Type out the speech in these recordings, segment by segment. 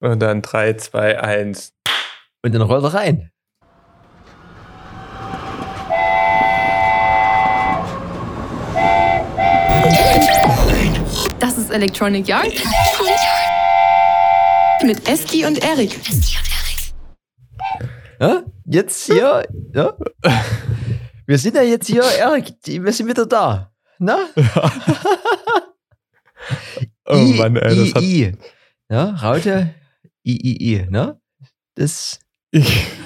Und dann 3, 2, 1. Und dann rollt er rein. Das ist Electronic Yard. Mit Eski und Erik. Ja? Jetzt hier, ja? Wir sind ja jetzt hier, Erik, wir sind wieder da. Na? Oh I, Mann, ey, I, das hat. I. Ja, Raute, I, I, I, ne? Das, Ich.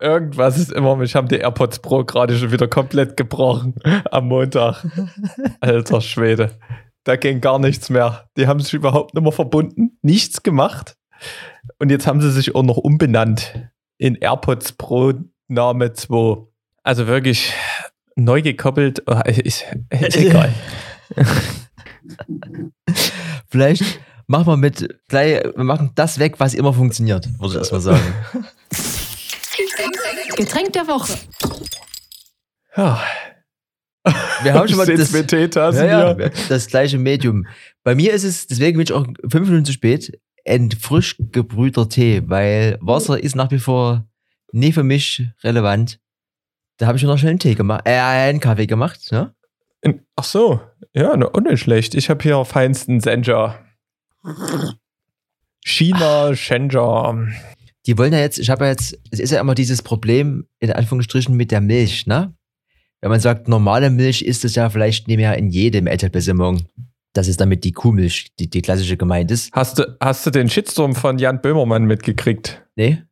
Irgendwas ist immer, mich haben die AirPods Pro gerade schon wieder komplett gebrochen am Montag. Alter Schwede. Da ging gar nichts mehr. Die haben sich überhaupt nicht mehr verbunden, nichts gemacht. Und jetzt haben sie sich auch noch umbenannt in AirPods Pro Name 2. Also wirklich neu gekoppelt. Oh, ist, ist egal. vielleicht machen wir mit, gleich, wir machen das weg, was immer funktioniert, würde ich erstmal sagen. Getränk der Woche. Ja. Wir haben schon mal das, ja, hier. ja, das gleiche Medium. Bei mir ist es, deswegen bin ich auch fünf Minuten zu spät, ein frisch gebrühter Tee, weil Wasser ist nach wie vor nie für mich relevant. Da habe ich mir noch schnell einen Tee gemacht, äh, einen Kaffee gemacht, ne? Ach so, ja, ne, auch nicht schlecht. Ich habe hier feinsten Senja. China Senja. Die wollen ja jetzt, ich habe ja jetzt, es ist ja immer dieses Problem, in Anführungsstrichen, mit der Milch, ne? Wenn man sagt, normale Milch ist es ja vielleicht nicht mehr in jedem Etablissement. Das ist damit die Kuhmilch, die, die klassische gemeint ist. Hast du, hast du den Shitstorm von Jan Böhmermann mitgekriegt? Nee?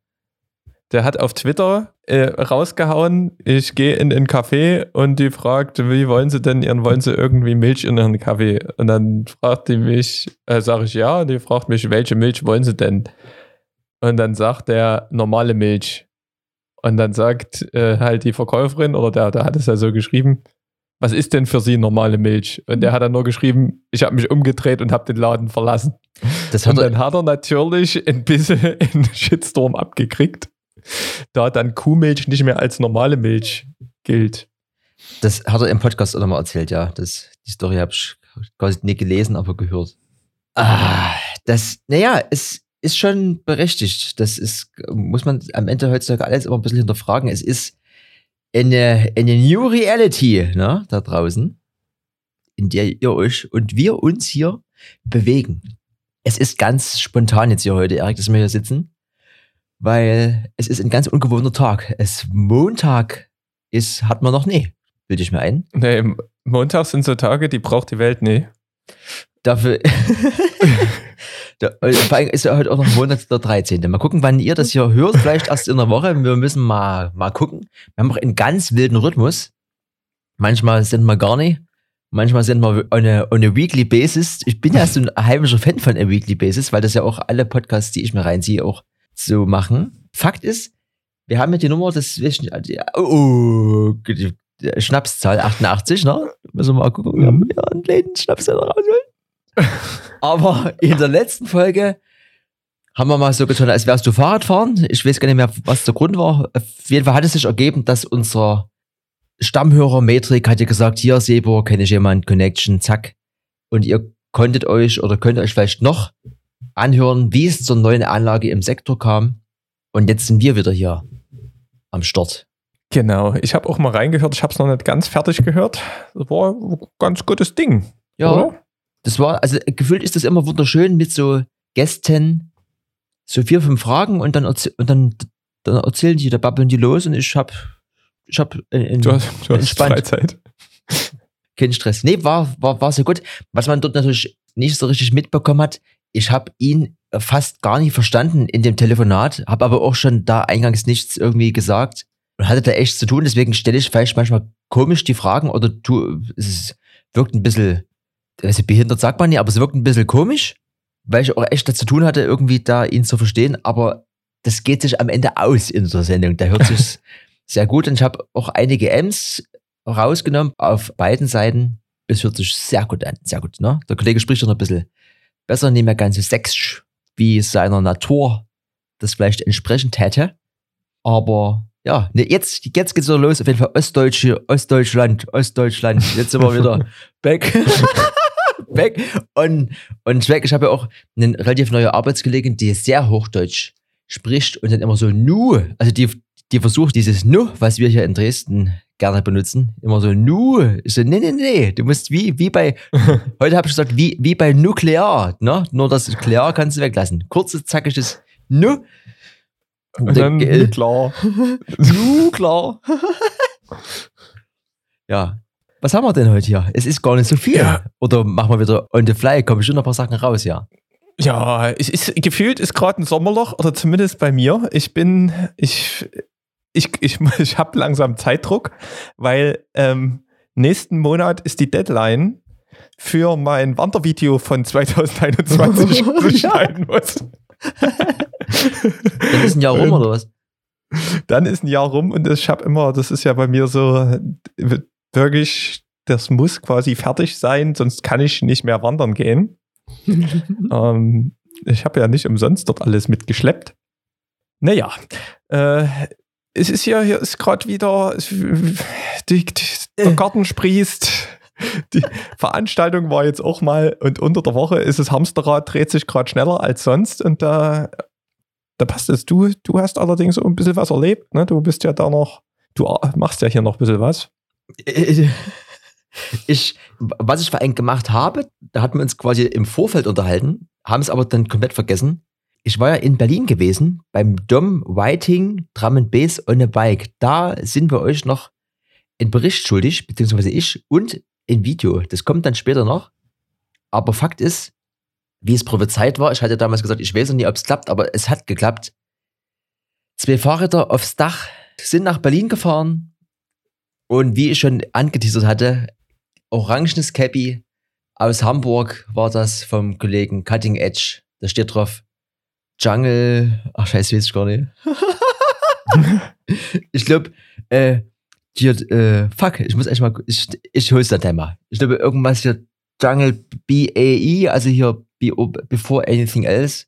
Der hat auf Twitter äh, rausgehauen, ich gehe in einen Café und die fragt, wie wollen sie denn ihren, wollen sie irgendwie Milch in ihren Kaffee? Und dann fragt die mich, äh, sage ich ja, und die fragt mich, welche Milch wollen sie denn? Und dann sagt der normale Milch. Und dann sagt äh, halt die Verkäuferin, oder der, der hat es ja so geschrieben, was ist denn für sie normale Milch? Und der hat dann nur geschrieben, ich habe mich umgedreht und habe den Laden verlassen. Das hat Und dann hat er natürlich ein bisschen einen Shitstorm abgekriegt, da dann Kuhmilch nicht mehr als normale Milch gilt. das hat er im Podcast auch nochmal erzählt, ja. Das, die Story habe ich quasi nicht gelesen, aber gehört. Ah, das, naja, es ist schon berechtigt. Das ist, muss man am Ende heutzutage alles immer ein bisschen hinterfragen. Es ist eine, eine New Reality, ne, da draußen, in der ihr euch und wir uns hier bewegen. Es ist ganz spontan jetzt hier heute, Erik, dass wir hier sitzen, weil es ist ein ganz ungewohnter Tag. Es Montag ist, hat man noch nie, bilde ich mir ein. Nee, Montag sind so Tage, die braucht die Welt nie. Dafür. da, äh, vor allem ist ja heute auch noch Monat der 13. Mal gucken, wann ihr das hier hört. Vielleicht erst in der Woche. Wir müssen mal, mal gucken. Wir haben auch einen ganz wilden Rhythmus. Manchmal sind wir gar nicht. Manchmal sind wir on a, on a weekly basis. Ich bin ja so ein heimischer Fan von a weekly basis, weil das ja auch alle Podcasts, die ich mir reinziehe, auch so machen. Fakt ist, wir haben ja die Nummer des oh, die Schnapszahl 88, ne? Müssen wir mal gucken. Wir haben ja einen kleinen Schnaps rausholen. Aber in der letzten Folge haben wir mal so getan, als wärst du Fahrradfahren. Ich weiß gar nicht mehr, was der Grund war. Auf jeden Fall hat es sich ergeben, dass unser Stammhörer Metrik hatte gesagt, hier Sebo, kenne ich jemand, Connection, zack. Und ihr konntet euch oder könnt euch vielleicht noch anhören, wie es zur neuen Anlage im Sektor kam. Und jetzt sind wir wieder hier am Start. Genau. Ich habe auch mal reingehört. Ich habe es noch nicht ganz fertig gehört. Das war ein ganz gutes Ding. Ja, Oder? das war, also gefühlt ist das immer wunderschön mit so Gästen, so vier, fünf Fragen und dann, und dann, dann erzählen die, da babbeln die los und ich hab, ich hab äh, Du hast, du hast. Freizeit. keinen Stress. Nee, war, war, war sehr gut. Was man dort natürlich nicht so richtig mitbekommen hat, ich habe ihn fast gar nicht verstanden in dem Telefonat, habe aber auch schon da eingangs nichts irgendwie gesagt und hatte da echt zu tun. Deswegen stelle ich vielleicht manchmal komisch die Fragen oder du, es wirkt ein bisschen, also behindert sagt man nicht, aber es wirkt ein bisschen komisch, weil ich auch echt dazu tun hatte, irgendwie da ihn zu verstehen. Aber das geht sich am Ende aus in der Sendung. Da hört sich sehr gut und ich habe auch einige M's rausgenommen auf beiden Seiten. Es hört sich sehr gut an, sehr gut. Ne? Der Kollege spricht schon ein bisschen besser, nicht mehr ganz so sächsisch, wie seiner Natur das vielleicht entsprechend hätte. Aber ja, ne, jetzt, jetzt geht's wieder los. Auf jeden Fall Ostdeutsche, Ostdeutschland, Ostdeutschland. Jetzt sind wir wieder back. weg. Und, und Schweck, ich habe ja auch eine relativ neue Arbeitskollegin, die sehr Hochdeutsch spricht und dann immer so nu, also die, die versucht dieses nu, was wir hier in Dresden gerne benutzen, immer so nu. Ich so, nee, nee, nee, du musst wie, wie bei, heute habe ich gesagt, wie, wie bei Nuklear, ne? Nur das Nuklear kannst du weglassen. Kurzes, zackiges nu. Und dann, äh, klar. Nu, klar. ja. Was haben wir denn heute hier? Es ist gar nicht so viel. Ja. Oder machen wir wieder on the fly? Kommen noch ein paar Sachen raus, ja. Ja, es ist, gefühlt ist gerade ein Sommerloch, oder zumindest bei mir. Ich bin, ich, ich, ich, ich habe langsam Zeitdruck, weil ähm, nächsten Monat ist die Deadline für mein Wandervideo von 2021 zu schneiden muss. Dann ist ein Jahr rum, oder was? Dann ist ein Jahr rum und ich habe immer, das ist ja bei mir so wirklich, das muss quasi fertig sein, sonst kann ich nicht mehr wandern gehen. ähm, ich habe ja nicht umsonst dort alles mitgeschleppt. Naja, äh, es ist hier, hier ist gerade wieder, die, die, der Garten sprießt. Die Veranstaltung war jetzt auch mal und unter der Woche ist das Hamsterrad, dreht sich gerade schneller als sonst und da, da passt es. Du, du hast allerdings ein bisschen was erlebt, ne? Du bist ja da noch, du machst ja hier noch ein bisschen was. Ich, was ich für einen gemacht habe, da hatten wir uns quasi im Vorfeld unterhalten, haben es aber dann komplett vergessen. Ich war ja in Berlin gewesen beim Dom Whiting Drum and Bass on a Bike. Da sind wir euch noch einen Bericht schuldig, beziehungsweise ich, und ein Video. Das kommt dann später noch. Aber Fakt ist, wie es prophezeit war, ich hatte damals gesagt, ich weiß noch nie, ob es klappt, aber es hat geklappt. Zwei Fahrräder aufs Dach sind nach Berlin gefahren und wie ich schon angeteasert hatte, orangenes Cappy aus Hamburg war das vom Kollegen Cutting Edge. Da steht drauf Jungle. Ach, scheiße, weiß ich gar nicht. ich glaube, äh, hier, äh, fuck, ich muss echt mal, ich, ich hol's dann mal. Ich glaube, irgendwas hier Jungle BAE, also hier Before Anything Else.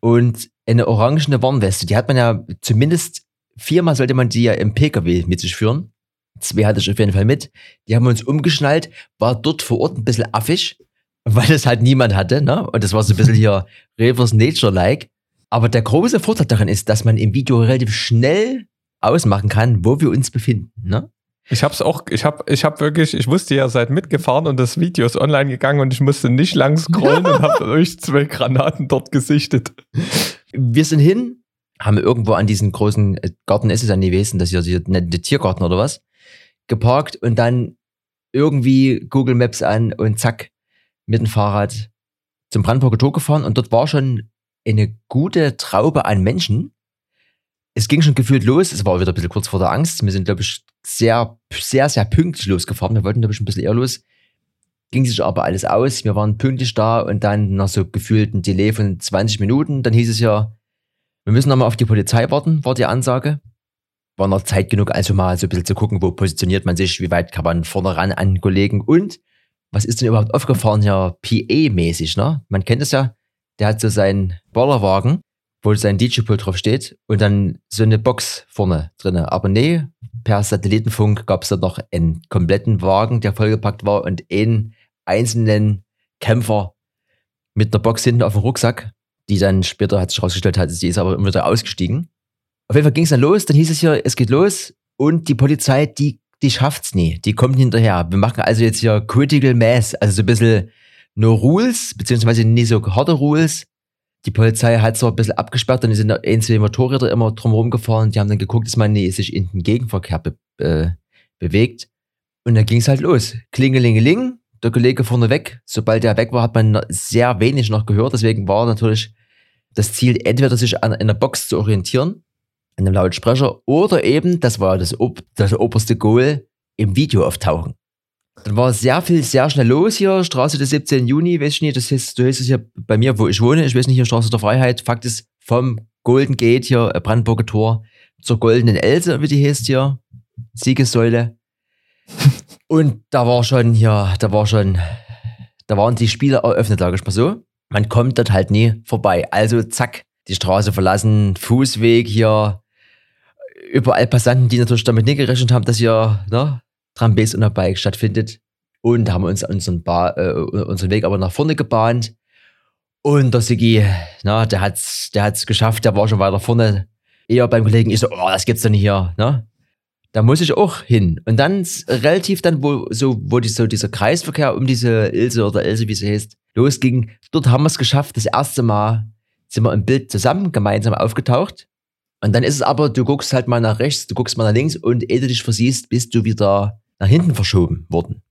Und eine orangene Warnweste. Die hat man ja zumindest viermal sollte man die ja im PKW mit sich führen. Zwei hatte ich auf jeden Fall mit. Die haben uns umgeschnallt, war dort vor Ort ein bisschen affig, weil es halt niemand hatte, ne? Und das war so ein bisschen hier Reverse Nature-like. Aber der große Vorteil daran ist, dass man im Video relativ schnell ausmachen kann, wo wir uns befinden, ne? Ich hab's auch, ich hab, ich hab wirklich, ich wusste ja, seid mitgefahren und das Video ist online gegangen und ich musste nicht lang scrollen und hab euch zwei Granaten dort gesichtet. Wir sind hin, haben irgendwo an diesen großen äh, Garten, ist es an gewesen, das ist hier der Tiergarten oder was, geparkt und dann irgendwie Google Maps an und zack, mit dem Fahrrad zum Brandenburger Tor gefahren und dort war schon eine gute Traube an Menschen. Es ging schon gefühlt los, es war wieder ein bisschen kurz vor der Angst. Wir sind, glaube ich, sehr, sehr, sehr pünktlich losgefahren. Wir wollten, glaube ich, ein bisschen eher los. Ging sich aber alles aus. Wir waren pünktlich da und dann nach so gefühlt ein Delay von 20 Minuten. Dann hieß es ja, wir müssen nochmal auf die Polizei warten, war die Ansage. War noch Zeit genug, also mal so ein bisschen zu gucken, wo positioniert man sich, wie weit kann man vorne ran an Kollegen und was ist denn überhaupt aufgefahren hier PA-mäßig, ne? Man kennt es ja, der hat so seinen Bollerwagen, wo sein DJ-Pult drauf steht und dann so eine Box vorne drinne. Aber nee, per Satellitenfunk gab es da noch einen kompletten Wagen, der vollgepackt war und einen einzelnen Kämpfer mit einer Box hinten auf dem Rucksack, die dann später hat sich herausgestellt hat, sie ist aber immer wieder ausgestiegen. Auf jeden Fall ging es dann los, dann hieß es hier, es geht los und die Polizei, die, die schafft's nie, die kommt hinterher. Wir machen also jetzt hier Critical Mass, also so ein bisschen nur Rules, beziehungsweise nicht so harte Rules. Die Polizei hat so ein bisschen abgesperrt, dann sind da ein, zwei Motorräder immer drumherum gefahren, die haben dann geguckt, dass man nie sich in den Gegenverkehr be äh, bewegt. Und dann ging es halt los. Klingelingeling, der Kollege vorne weg. Sobald er weg war, hat man sehr wenig noch gehört. Deswegen war natürlich das Ziel, entweder sich an einer Box zu orientieren, an einem Lautsprecher, oder eben, das war das, das oberste Goal, im Video auftauchen. Dann war sehr viel, sehr schnell los hier. Straße des 17. Juni, weiß ich nicht, das heißt, du heißt es hier bei mir, wo ich wohne. Ich weiß nicht, hier Straße der Freiheit. Fakt ist, vom Golden Gate hier, äh, Brandenburger Tor, zur Goldenen Else, wie die heißt hier. Siegessäule. Und da war schon hier, da war schon, da waren die Spiele eröffnet, sage ich mal so. Man kommt dort halt nie vorbei. Also zack, die Straße verlassen, Fußweg hier, überall Passanten, die natürlich damit nicht gerechnet haben, dass hier ne, Trambes und der Bike stattfindet. und haben uns unseren, ba äh, unseren Weg aber nach vorne gebahnt. Und der Sigi, na, der hat's, der hat's geschafft, der war schon weiter vorne. Eher beim Kollegen, ich so, oh, das gibt's nicht hier, ne? Da muss ich auch hin. Und dann relativ dann, wo so, wo die, so dieser Kreisverkehr um diese Ilse oder Ilse, wie sie heißt, losging, dort haben wir es geschafft. Das erste Mal sind wir im Bild zusammen, gemeinsam aufgetaucht. Und dann ist es aber, du guckst halt mal nach rechts, du guckst mal nach links und ehe du dich versiehst, bist du wieder nach hinten verschoben worden.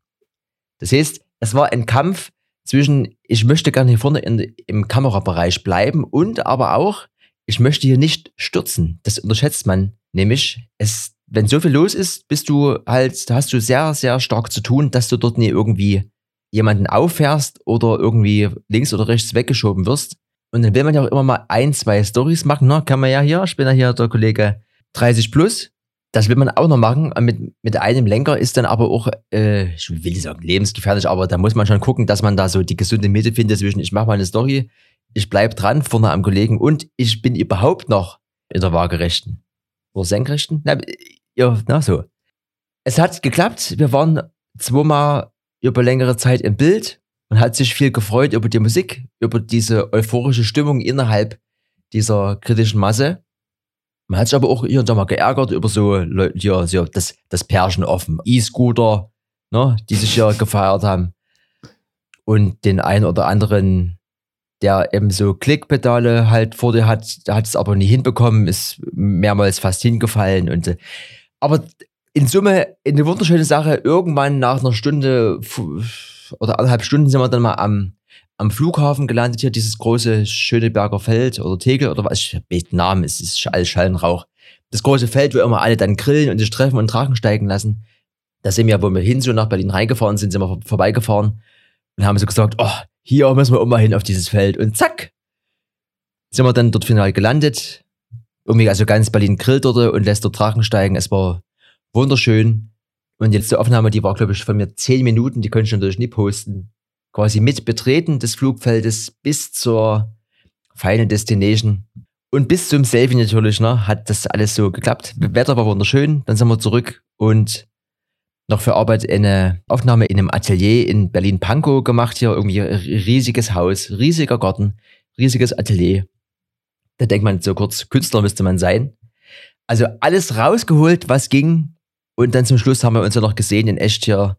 Das heißt, es war ein Kampf zwischen, ich möchte gerne hier vorne in, im Kamerabereich bleiben und aber auch, ich möchte hier nicht stürzen. Das unterschätzt man nämlich. Es, wenn so viel los ist, bist du halt, da hast du sehr, sehr stark zu tun, dass du dort nie irgendwie jemanden auffährst oder irgendwie links oder rechts weggeschoben wirst. Und dann will man ja auch immer mal ein, zwei Stories machen, ne? Kann man ja hier, ich bin ja hier der Kollege 30 plus. Das will man auch noch machen. Mit, mit einem Lenker ist dann aber auch, äh, ich will nicht sagen lebensgefährlich, aber da muss man schon gucken, dass man da so die gesunde Mitte findet zwischen, ich mache mal eine Story, ich bleib dran vorne am Kollegen und ich bin überhaupt noch in der waagerechten. Oder senkrechten? Na, ja, na so. Es hat geklappt. Wir waren zweimal über längere Zeit im Bild und hat sich viel gefreut über die Musik, über diese euphorische Stimmung innerhalb dieser kritischen Masse. Man hat sich aber auch hier und da mal geärgert über so Leute, ja, so das, das Pärchen offen, E-Scooter, ne, die sich hier gefeiert haben. Und den einen oder anderen, der eben so Klickpedale halt vor dir hat, der hat es aber nie hinbekommen, ist mehrmals fast hingefallen und, äh, aber in Summe eine wunderschöne Sache. Irgendwann nach einer Stunde oder anderthalb Stunden sind wir dann mal am, am Flughafen gelandet, hier dieses große Schöneberger Feld oder Tegel oder was, ich hab den Namen, es ist alles Schall und Rauch. Das große Feld, wo immer alle dann grillen und sich treffen und Drachen steigen lassen. Da sind wir, wo wir hin so nach Berlin reingefahren sind, sind wir vor- vorbeigefahren und haben so gesagt, oh, hier müssen wir mal hin auf dieses Feld und zack, sind wir dann dort final gelandet. Irgendwie also ganz Berlin grillt dort und lässt dort Drachen steigen. Es war wunderschön. Und die letzte Aufnahme, die war, glaube ich, von mir zehn Minuten, die könnte ich natürlich nie posten. Quasi mit Betreten des Flugfeldes bis zur Final Destination. Und bis zum Selfie natürlich, ne, hat das alles so geklappt. Wetter war wunderschön, dann sind wir zurück und noch für Arbeit eine Aufnahme in einem Atelier in Berlin-Pankow gemacht. Hier irgendwie riesiges Haus, riesiger Garten, riesiges Atelier. Da denkt man so kurz, Künstler müsste man sein. Also alles rausgeholt, was ging. Und dann zum Schluss haben wir uns ja noch gesehen in echt hier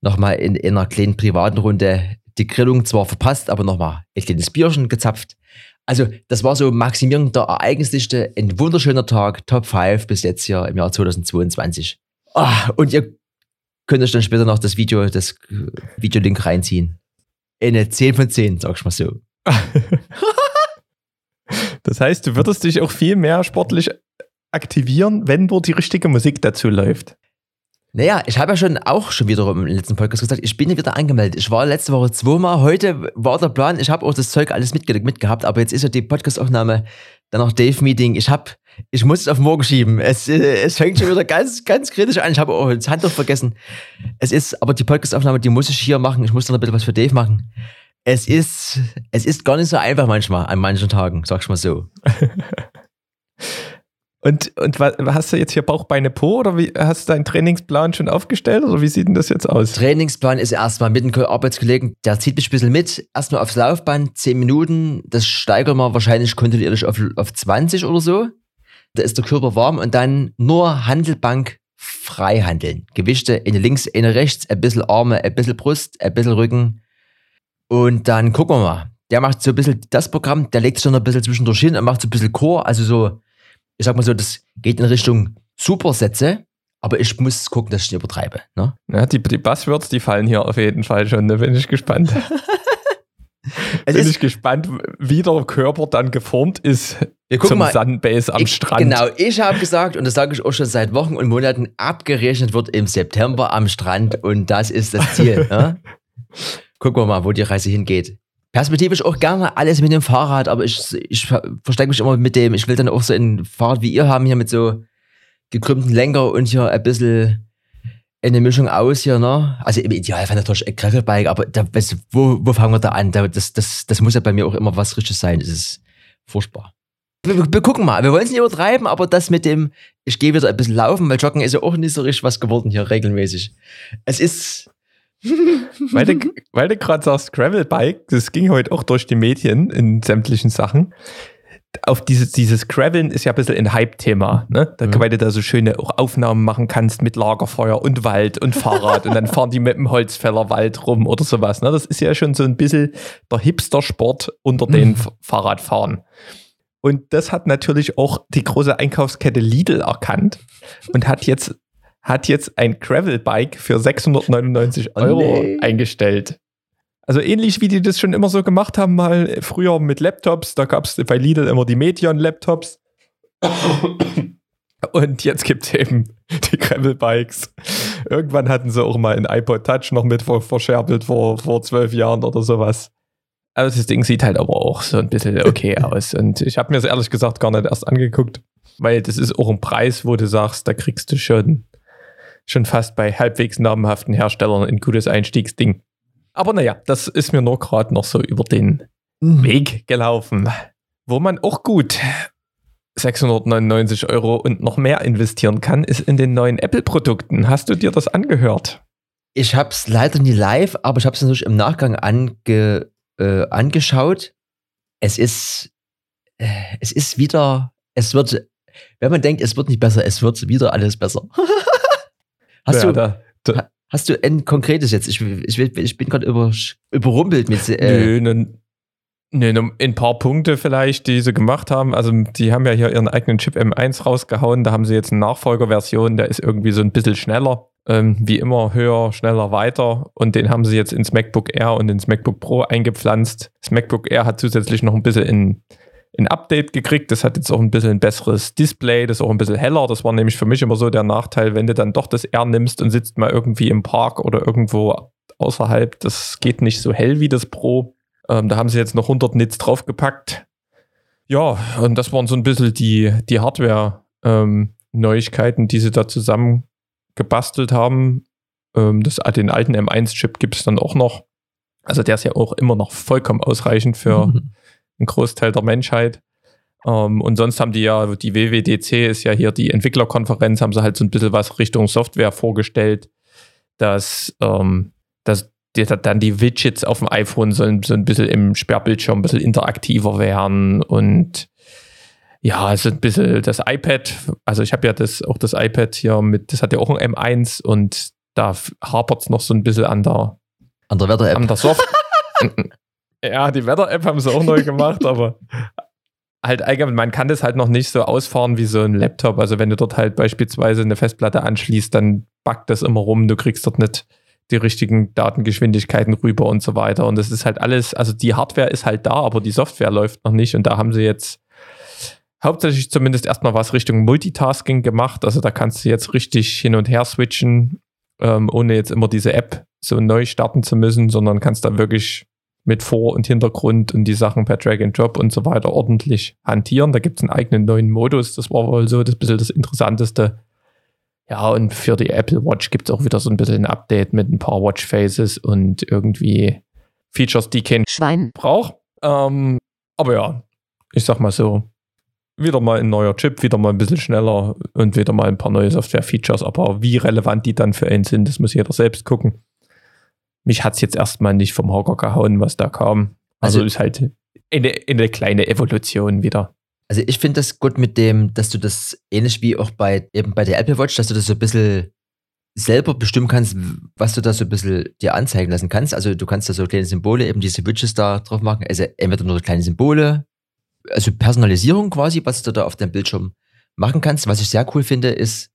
nochmal in, in einer kleinen privaten Runde die Grillung zwar verpasst, aber nochmal ein kleines Bierchen gezapft. Also das war so Maximierung der Ereignisdichte. Ein wunderschöner Tag, Top 5 bis jetzt hier im Jahr 2022. Ah, und ihr könnt euch dann später noch das Video, das Videolink reinziehen. Eine 10 von 10, sag ich mal so. Das heißt, du würdest dich auch viel mehr sportlich aktivieren, wenn nur die richtige Musik dazu läuft. Naja, ich habe ja schon auch schon wieder im letzten Podcast gesagt, ich bin wieder angemeldet. Ich war letzte Woche zweimal, heute war der Plan, ich habe auch das Zeug alles mitge mitgehabt, aber jetzt ist ja die Podcastaufnahme, dann noch Dave-Meeting. Ich habe, ich muss es auf morgen schieben. Es, äh, es fängt schon wieder ganz, ganz kritisch an. Ich habe auch das Handtuch vergessen. Es ist, aber die Podcastaufnahme, die muss ich hier machen. Ich muss dann ein bisschen was für Dave machen. Es ist, es ist gar nicht so einfach manchmal, an manchen Tagen, sag ich mal so. Und, und hast du jetzt hier Bauch, Beine, Po oder wie, hast du deinen Trainingsplan schon aufgestellt oder wie sieht denn das jetzt aus? Trainingsplan ist erstmal mit einem Arbeitskollegen, der zieht mich ein bisschen mit. Erstmal aufs Laufband, 10 Minuten. Das steigern wir wahrscheinlich kontinuierlich auf, auf 20 oder so. Da ist der Körper warm und dann nur Handelbank frei handeln. Gewichte, eine links, eine rechts, ein bisschen Arme, ein bisschen Brust, ein bisschen Rücken. Und dann gucken wir mal. Der macht so ein bisschen das Programm, der legt sich noch ein bisschen zwischendurch hin und macht so ein bisschen Chor. Also so, ich sag mal so, das geht in Richtung Supersätze. Aber ich muss gucken, dass ich nicht übertreibe. Ne? Ja, die, die Buzzwords, die fallen hier auf jeden Fall schon, da bin ich gespannt. Es bin ich gespannt, wie der Körper dann geformt ist wir zum mal, Sunbase am ich, Strand. Genau, ich habe gesagt, und das sage ich auch schon seit Wochen und Monaten, abgerechnet wird im September am Strand und das ist das Ziel. ne? Gucken wir mal, wo die Reise hingeht. Perspektivisch auch gerne alles mit dem Fahrrad, aber ich, ich ver- verstecke mich immer mit dem. Ich will dann auch so ein Fahrrad wie ihr haben, hier mit so gekrümmten Lenker und hier ein bisschen eine Mischung aus hier, ne? Also im Idealfall natürlich ein Gravelbike, aber da, weißt du, wo, wo fangen wir da an? Da, das, das, das muss ja bei mir auch immer was Richtiges sein. Das ist furchtbar. Wir, wir gucken mal. Wir wollen es nicht übertreiben, aber das mit dem, ich gehe wieder ein bisschen laufen, weil Joggen ist ja auch nicht so richtig was geworden hier regelmäßig. Es ist, weil du, weil du gerade sagst, Gravelbike, das ging heute auch durch die Medien in sämtlichen Sachen. Auf dieses, dieses Graveln ist ja ein bisschen ein Hype-Thema, ne? Da, Mhm. Weil du da so schöne auch Aufnahmen machen kannst mit Lagerfeuer und Wald und Fahrrad und dann fahren die mit dem Holzfällerwald rum oder sowas. Ne? Das ist ja schon so ein bisschen der Hipster-Sport unter den Mhm. Fahrradfahren. Und das hat natürlich auch die große Einkaufskette Lidl erkannt und hat jetzt, hat jetzt ein Gravelbike für 699 Oh Euro nee. eingestellt. Also ähnlich wie die das schon immer so gemacht haben, mal früher mit Laptops, da gab es bei Lidl immer die Medion-Laptops. Und jetzt gibt es eben die Gravel-Bikes. Irgendwann hatten sie auch mal ein iPod Touch noch mit ver- verscherbelt vor, vor zwölf Jahren oder sowas. Also das Ding sieht halt aber auch so ein bisschen okay aus. Und ich habe mir das ehrlich gesagt gar nicht erst angeguckt, weil das ist auch ein Preis, wo du sagst, da kriegst du schon, schon fast bei halbwegs namhaften Herstellern ein gutes Einstiegsding. Aber naja, das ist mir nur gerade noch so über den Weg gelaufen, wo man auch gut 699 Euro und noch mehr investieren kann, ist in den neuen Apple-Produkten. Hast du dir das angehört? Ich habe es leider nie live, aber ich habe es natürlich im Nachgang ange, äh, angeschaut. Es ist, äh, es ist wieder, es wird, wenn man denkt, es wird nicht besser, es wird wieder alles besser. hast, Ja, du, da, da, hast du ein konkretes jetzt? Ich, ich, ich bin gerade über, überrumpelt mit. Äh, nö, ne, nö, ne, ein paar Punkte vielleicht, die sie gemacht haben. Also, die haben ja hier ihren eigenen Chip M1 rausgehauen. Da haben sie jetzt eine Nachfolgerversion, der ist irgendwie so ein bisschen schneller. Ähm, wie immer höher, schneller, weiter. Und den haben sie jetzt ins MacBook Air und ins MacBook Pro eingepflanzt. Das MacBook Air hat zusätzlich noch ein bisschen in, ein Update gekriegt. Das hat jetzt auch ein bisschen ein besseres Display, das ist auch ein bisschen heller. Das war nämlich für mich immer so der Nachteil, wenn du dann doch das R nimmst und sitzt mal irgendwie im Park oder irgendwo außerhalb. Das geht nicht so hell wie das Pro. Ähm, da haben sie jetzt noch 100 Nits draufgepackt. Ja, und das waren so ein bisschen die, die Hardware-Neuigkeiten, die sie da zusammen gebastelt haben. Ähm, das, den alten M1-Chip gibt es dann auch noch. Also der ist ja auch immer noch vollkommen ausreichend für ein Großteil der Menschheit. Ähm, und sonst haben die ja, die WWDC ist ja hier die Entwicklerkonferenz, haben sie halt so ein bisschen was Richtung Software vorgestellt, dass, ähm, dass die, dann die Widgets auf dem iPhone sollen so ein bisschen im Sperrbildschirm ein bisschen interaktiver werden und ja, also ein bisschen das iPad, also ich habe ja das auch das iPad hier mit, das hat ja auch ein M1 und da hapert es noch so ein bisschen an der, An der Wetter-App. an der Soft. ja, die Wetter-App haben sie auch neu gemacht, aber halt allgemein, man kann das halt noch nicht so ausfahren wie so ein Laptop. Also wenn du dort halt beispielsweise eine Festplatte anschließt, dann backt das immer rum, du kriegst dort nicht die richtigen Datengeschwindigkeiten rüber und so weiter. Und das ist halt alles, also die Hardware ist halt da, aber die Software läuft noch nicht. Und da haben sie jetzt hauptsächlich zumindest erstmal was Richtung Multitasking gemacht. Also da kannst du jetzt richtig hin und her switchen, ähm, ohne jetzt immer diese App so neu starten zu müssen, sondern kannst da wirklich mit Vor- und Hintergrund und die Sachen per Drag and Drop und so weiter ordentlich hantieren. Da gibt es einen eigenen neuen Modus. Das war wohl so das bisschen das Interessanteste. Ja, und für die Apple Watch gibt es auch wieder so ein bisschen ein Update mit ein paar Watch Faces und irgendwie Features, die kein Schwein. braucht. Ähm, aber ja, ich sag mal so, wieder mal ein neuer Chip, wieder mal ein bisschen schneller und wieder mal ein paar neue Software-Features. Aber wie relevant die dann für einen sind, das muss jeder selbst gucken. Mich hat es jetzt erstmal nicht vom Hocker gehauen, was da kam. Also, Also- ist halt eine, eine kleine Evolution wieder. Also ich finde das gut mit dem, dass du das ähnlich wie auch bei eben bei der Apple Watch, dass du das so ein bisschen selber bestimmen kannst, was du da so ein bisschen dir anzeigen lassen kannst. Also du kannst da so kleine Symbole, eben diese Widgets da drauf machen. Also entweder nur kleine Symbole, also Personalisierung quasi, was du da auf deinem Bildschirm machen kannst. Was ich sehr cool finde, ist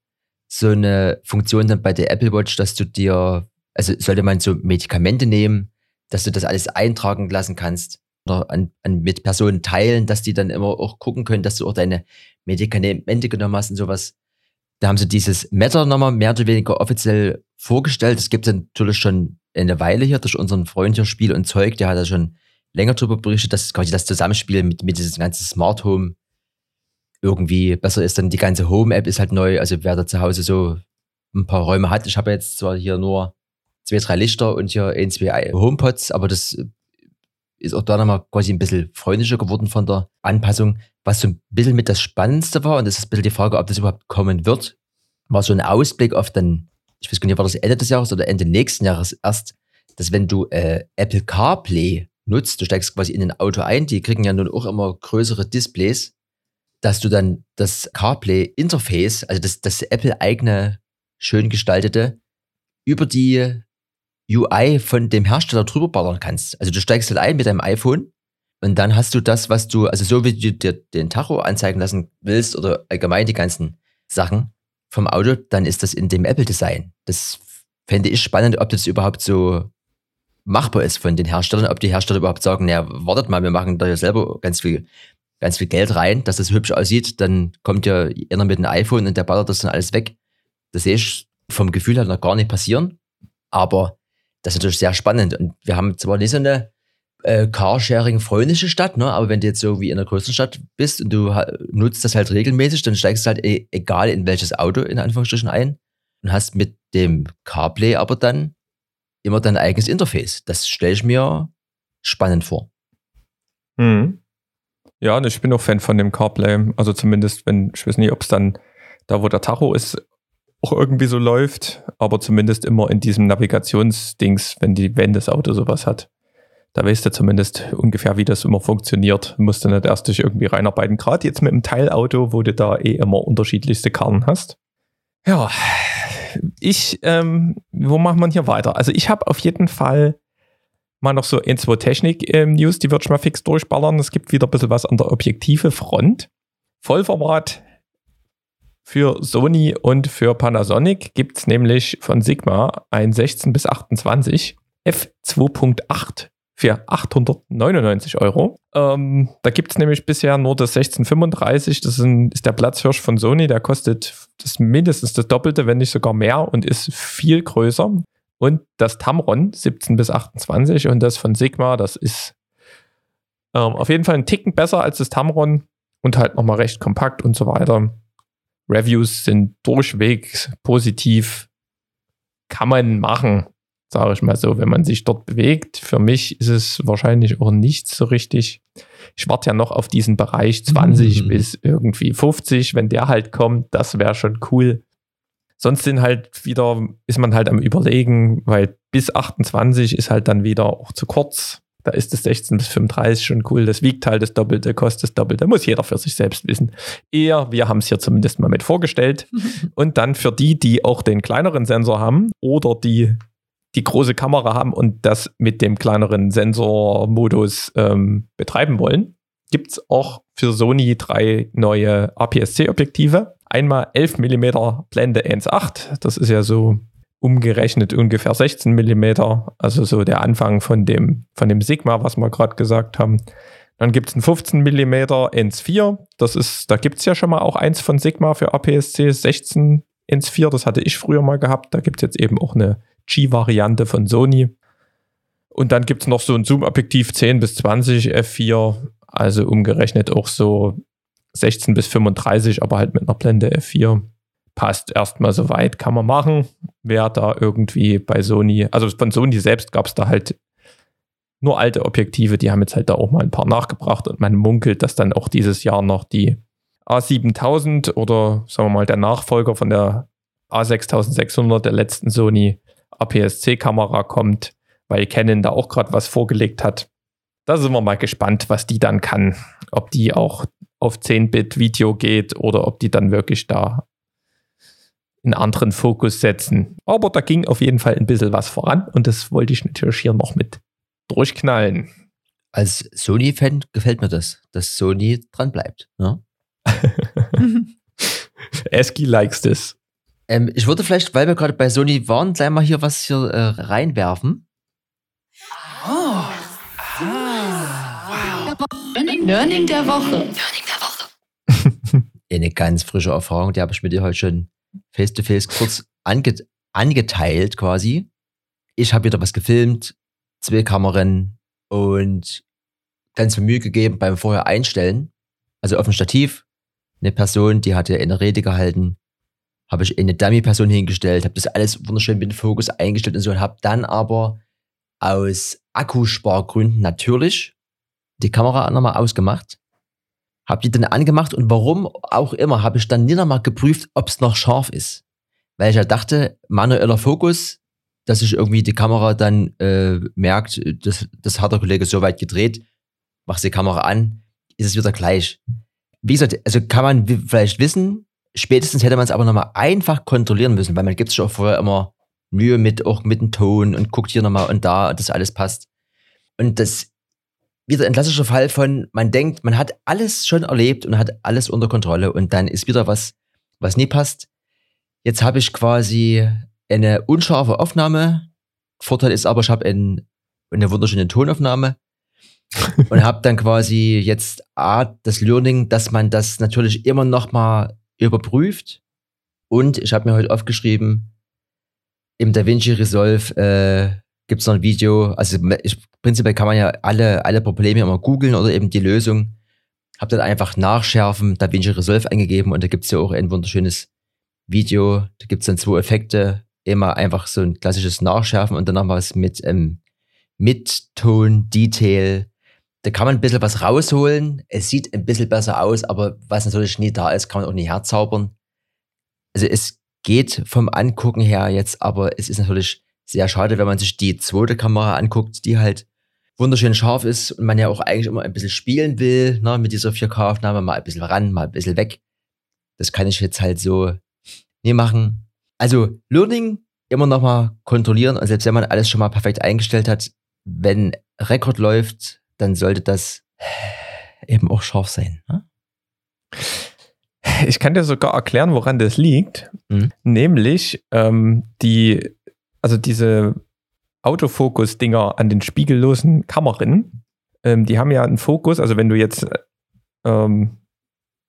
so eine Funktion dann bei der Apple Watch, dass du dir, also sollte man so Medikamente nehmen, dass du das alles eintragen lassen kannst oder an, an mit Personen teilen, dass die dann immer auch gucken können, dass du auch deine Medikamente genommen hast und sowas. Da haben sie dieses Matter nochmal mehr oder weniger offiziell vorgestellt. Das gibt es natürlich schon eine Weile hier durch unseren Freund hier Spiel und Zeug, der hat da schon länger darüber berichtet, dass quasi das Zusammenspiel mit, mit diesem ganzen Smart Home irgendwie besser ist. Dann die ganze Home-App ist halt neu. Also wer da zu Hause so ein paar Räume hat. Ich habe jetzt zwar hier nur zwei, drei Lichter und hier ein, zwei HomePods, aber das ist auch da nochmal quasi ein bisschen freundlicher geworden von der Anpassung. Was so ein bisschen mit das Spannendste war, und das ist ein bisschen die Frage, ob das überhaupt kommen wird, war so ein Ausblick auf dann, ich weiß gar nicht, war das Ende des Jahres oder Ende nächsten Jahres erst, dass wenn du äh, Apple CarPlay nutzt, du steigst quasi in ein Auto ein, die kriegen ja nun auch immer größere Displays, dass du dann das CarPlay-Interface, also das, das Apple-eigene, schön gestaltete, über die UI von dem Hersteller drüber ballern kannst. Also du steigst halt ein mit deinem iPhone und dann hast du das, was du, also so wie du dir den Tacho anzeigen lassen willst oder allgemein die ganzen Sachen vom Auto, dann ist das in dem Apple-Design. Das fände ich spannend, ob das überhaupt so machbar ist von den Herstellern, ob die Hersteller überhaupt sagen, naja, wartet mal, wir machen da ja selber ganz viel, ganz viel Geld rein, dass das hübsch aussieht, dann kommt ja einer mit einem iPhone und der ballert das dann alles weg. Das sehe ich vom Gefühl her noch gar nicht passieren, aber das ist natürlich sehr spannend und wir haben zwar nicht so eine äh, Carsharing-freundliche Stadt, ne? aber wenn du jetzt so wie in der größten Stadt bist und du nutzt das halt regelmäßig, dann steigst du halt e egal in welches Auto in Anführungsstrichen ein und hast mit dem CarPlay aber dann immer dein eigenes Interface. Das stelle ich mir spannend vor. Mhm. Ja, ich bin auch Fan von dem CarPlay. Also zumindest, wenn, ich weiß nicht, ob es dann da, wo der Tacho ist, auch irgendwie so läuft, aber zumindest immer in diesem Navigationsdings, wenn die, wenn das Auto sowas hat. Da weißt du zumindest ungefähr, wie das immer funktioniert. Du musst du nicht erst dich irgendwie reinarbeiten. Gerade jetzt mit dem Teilauto, wo du da eh immer unterschiedlichste Karten hast. Ja, ich, ähm, wo machen wir hier weiter? Also ich habe auf jeden Fall mal noch so ein, zwei Technik-News, die würde ich mal fix durchballern. Es gibt wieder ein bisschen was an der objektive Front. Vollformat für Sony und für Panasonic gibt es nämlich von Sigma ein 16 bis 28 f2.8 für 899 Euro. Ähm, da gibt es nämlich bisher nur das 1635, das ist, ein, ist, der Platzhirsch von Sony, der kostet das mindestens das Doppelte, wenn nicht sogar mehr und ist viel größer. Und das Tamron 17 bis 28 und das von Sigma, das ist ähm, auf jeden Fall ein Ticken besser als das Tamron und halt nochmal recht kompakt und so weiter. Reviews sind durchweg positiv, kann man machen sage ich mal so, wenn man sich dort bewegt. Für mich ist es wahrscheinlich auch nicht so richtig. Ich warte ja noch auf diesen Bereich 20 mhm. bis irgendwie 50. Wenn der halt kommt, das wäre schon cool. Sonst sind halt wieder, ist man halt am Überlegen, weil bis 28 ist halt dann wieder auch zu kurz. Da ist das 16 bis 35 schon cool. Das wiegt halt das Doppelte, kostet das Doppelte. Muss jeder für sich selbst wissen. Eher, wir haben es hier zumindest mal mit vorgestellt. Und dann für die, die auch den kleineren Sensor haben oder die die große Kamera haben und das mit dem kleineren Sensormodus ähm, betreiben wollen, gibt es auch für Sony drei neue APS-C-Objektive. Einmal 11 mm Blende 1.8, das ist ja so umgerechnet ungefähr 16 mm, also so der Anfang von dem, von dem Sigma, was wir gerade gesagt haben. Dann gibt es ein 15 mm 1.4, das ist, da gibt es ja schon mal auch eins von Sigma für APS-C, 16 1.4, das hatte ich früher mal gehabt. Da gibt es jetzt eben auch eine G-Variante von Sony. Und dann gibt es noch so ein Zoom-Objektiv 10 bis 20 F4, also umgerechnet auch so 16 bis 35, aber halt mit einer Blende F4. Passt erstmal so weit, kann man machen. Wer da irgendwie bei Sony, also von Sony selbst gab es da halt nur alte Objektive, die haben jetzt halt da auch mal ein paar nachgebracht und man munkelt, dass dann auch dieses Jahr noch die A7000 oder sagen wir mal der Nachfolger von der A6600 der letzten Sony APS-C-Kamera kommt, weil Canon da auch gerade was vorgelegt hat. Da sind wir mal gespannt, was die dann kann. Ob die auch auf 10-Bit-Video geht oder ob die dann wirklich da einen anderen Fokus setzen. Aber da ging auf jeden Fall ein bisschen was voran und das wollte ich natürlich hier noch mit durchknallen. Als Sony-Fan gefällt mir das, dass Sony dran bleibt. Ne? Eski likes this. Ähm, ich würde vielleicht, weil wir gerade bei Sony waren, gleich mal hier was hier äh, reinwerfen. Oh. Ah. Learning, Learning der Woche. Learning der Woche. Eine ganz frische Erfahrung, die habe ich mit dir heute schon face-to-face -face kurz ange angeteilt quasi. Ich habe wieder was gefilmt, zwei Kameran und ganz viel Mühe gegeben beim vorher einstellen. Also auf dem Stativ eine Person, die hatte eine Rede gehalten habe ich eine Dummy-Person hingestellt, habe das alles wunderschön mit dem Fokus eingestellt und so und habe dann aber aus Akkuspargründen natürlich die Kamera nochmal ausgemacht, habe die dann angemacht und warum auch immer habe ich dann nie nochmal geprüft, ob es noch scharf ist. Weil ich ja halt dachte, manueller Fokus, dass sich irgendwie die Kamera dann äh, merkt, das, das hat der Kollege so weit gedreht, machst die Kamera an, ist es wieder gleich. Wie gesagt, also kann man vielleicht wissen, spätestens hätte man es aber nochmal einfach kontrollieren müssen, weil man gibt sich auch vorher immer Mühe mit, auch mit dem Ton und guckt hier nochmal und da, dass alles passt. Und das wieder ein klassischer Fall von, man denkt, man hat alles schon erlebt und hat alles unter Kontrolle und dann ist wieder was, was nie passt. Jetzt habe ich quasi eine unscharfe Aufnahme. Vorteil ist aber, ich habe ein, eine wunderschöne Tonaufnahme und habe dann quasi jetzt A, das Learning, dass man das natürlich immer noch mal überprüft. Und ich habe mir heute aufgeschrieben, im DaVinci Resolve äh, gibt es noch ein Video. Also ich, prinzipiell kann man ja alle, alle Probleme immer googeln oder eben die Lösung. Hab dann einfach nachschärfen, DaVinci Resolve eingegeben und da gibt es ja auch ein wunderschönes Video. Da gibt es dann zwei Effekte. Immer einfach so ein klassisches Nachschärfen und dann noch was mit ähm, Midtone, Detail. Da kann man ein bisschen was rausholen. Es sieht ein bisschen besser aus, aber was natürlich nie da ist, kann man auch nicht herzaubern. Also es geht vom Angucken her jetzt, aber es ist natürlich sehr schade, wenn man sich die zweite Kamera anguckt, die halt wunderschön scharf ist und man ja auch eigentlich immer ein bisschen spielen will, ne, mit dieser 4K-Aufnahme, mal ein bisschen ran, mal ein bisschen weg. Das kann ich jetzt halt so nie machen. Also Learning immer noch mal kontrollieren und selbst wenn man alles schon mal perfekt eingestellt hat, wenn Rekord läuft, dann sollte das eben auch scharf sein. Ne? Ich kann dir sogar erklären, woran das liegt. Mhm. Nämlich ähm, die, also diese Autofokus-Dinger an den spiegellosen Kammern, ähm, die haben ja einen Fokus, also wenn du jetzt ähm,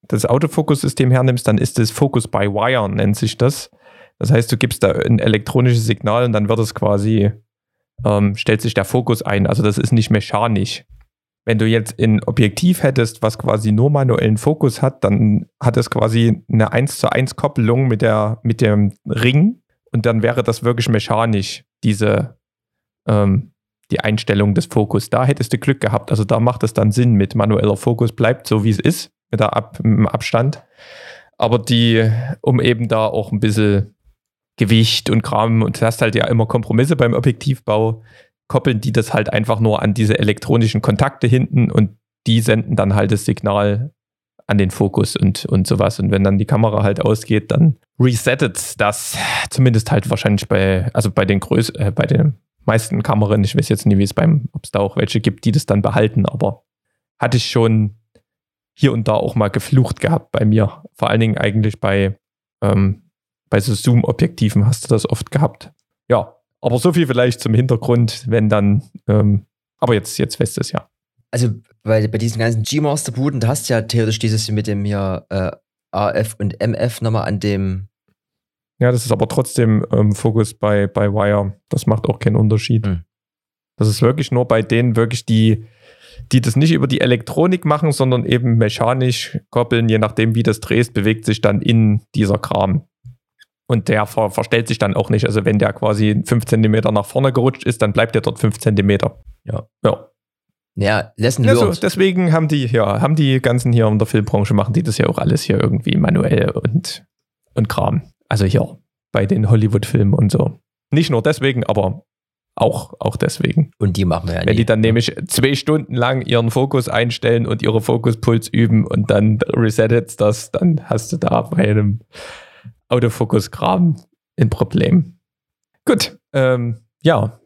das Autofokus-System hernimmst, dann ist das Focus by Wire, nennt sich das. Das heißt, du gibst da ein elektronisches Signal und dann wird es quasi, ähm, stellt sich der Fokus ein. Also das ist nicht mechanisch. Wenn du jetzt ein Objektiv hättest, was quasi nur manuellen Fokus hat, dann hat es quasi eine 1 zu 1 Koppelung mit, der, mit dem Ring und dann wäre das wirklich mechanisch, diese ähm, die Einstellung des Fokus. Da hättest du Glück gehabt. Also da macht es dann Sinn mit manueller Fokus, bleibt so wie es ist, mit der Ab im Abstand. Aber die, um eben da auch ein bisschen Gewicht und Kram und du hast halt ja immer Kompromisse beim Objektivbau, koppeln die das halt einfach nur an diese elektronischen Kontakte hinten und die senden dann halt das Signal an den Fokus und, und sowas. Und wenn dann die Kamera halt ausgeht, dann resettet das zumindest halt wahrscheinlich bei, also bei den Größ äh, bei den meisten Kameras, ich weiß jetzt nicht, wie es beim, ob es da auch welche gibt, die das dann behalten, aber hatte ich schon hier und da auch mal geflucht gehabt bei mir. Vor allen Dingen eigentlich bei, ähm, bei so Zoom-Objektiven hast du das oft gehabt. Ja, aber so viel vielleicht zum Hintergrund, wenn dann, ähm, aber jetzt, jetzt weißt du es ja. Also bei, bei diesen ganzen G-Master-Buden, da hast du ja theoretisch dieses mit dem hier äh, AF und MF nochmal an dem. Ja, das ist aber trotzdem ähm, Fokus bei, bei Wire. Das macht auch keinen Unterschied. Hm. Das ist wirklich nur bei denen wirklich die, die das nicht über die Elektronik machen, sondern eben mechanisch koppeln, je nachdem, wie das drehst, bewegt sich dann in dieser Kram. Und der ver verstellt sich dann auch nicht. Also wenn der quasi 5 cm nach vorne gerutscht ist, dann bleibt der dort 5 cm. Ja. Ja. Ja, Lesson ja so, deswegen haben die, ja, haben die ganzen hier in der Filmbranche, machen die das ja auch alles hier irgendwie manuell und, und Kram. Also hier bei den Hollywood-Filmen und so. Nicht nur deswegen, aber auch, auch deswegen. und die machen wir ja Wenn die dann nämlich zwei Stunden lang ihren Fokus einstellen und ihre Fokuspuls üben und dann resettet das, dann hast du da bei einem Autofokus-Kram ein Problem. Gut, ähm, ja.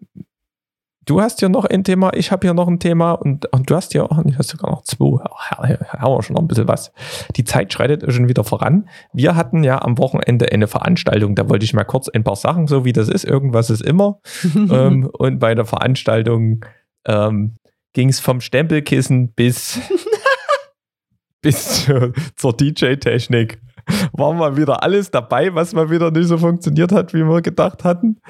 Du hast hier noch ein Thema, ich habe hier noch ein Thema und, und du hast hier auch, du hast sogar noch zwei. Haben wir schon noch ein bisschen was. Die Zeit schreitet schon wieder voran. Wir hatten ja am Wochenende eine Veranstaltung, da wollte ich mal kurz ein paar Sachen, so wie das ist, irgendwas ist immer. ähm, und bei der Veranstaltung ähm, ging es vom Stempelkissen bis, bis zur, zur DJ-Technik. War mal wieder alles dabei, was mal wieder nicht so funktioniert hat, wie wir gedacht hatten.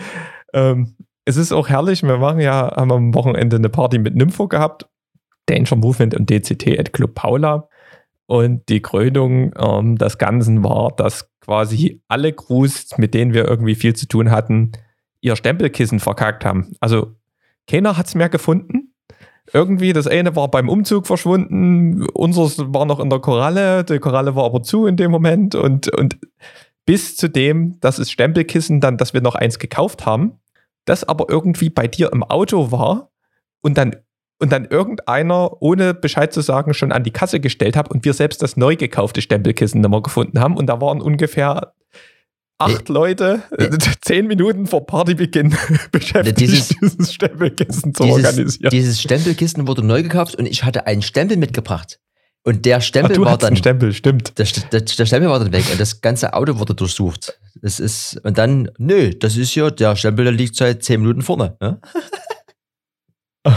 Ähm, es ist auch herrlich, wir machen ja, haben am Wochenende eine Party mit Nympho gehabt, Danger Movement und DCT at Club Paula. Und die Krönung ähm, des Ganzen war, dass quasi alle Crews, mit denen wir irgendwie viel zu tun hatten, ihr Stempelkissen verkackt haben. Also keiner hat es mehr gefunden. Irgendwie, das eine war beim Umzug verschwunden, unseres war noch in der Koralle, die Koralle war aber zu in dem Moment und, und bis zu dem, dass es Stempelkissen dann, dass wir noch eins gekauft haben das aber irgendwie bei dir im Auto war und dann und dann irgendeiner, ohne Bescheid zu sagen, schon an die Kasse gestellt hat und wir selbst das neu gekaufte Stempelkissen nicht mehr gefunden haben. Und da waren ungefähr acht Leute, äh, zehn Minuten vor Partybeginn beschäftigt, Dieses- dieses, Stempelkissen zu Dieses, organisieren. dieses Stempelkissen wurde neu gekauft und ich hatte einen Stempel mitgebracht. Und der Ach, Stempel du war dann Stempel, stimmt. der, der, der Stempel war dann weg und das ganze Auto wurde durchsucht. Das ist, und dann, nö, das ist ja, der Stempel, der liegt seit zehn Minuten vorne. Ne?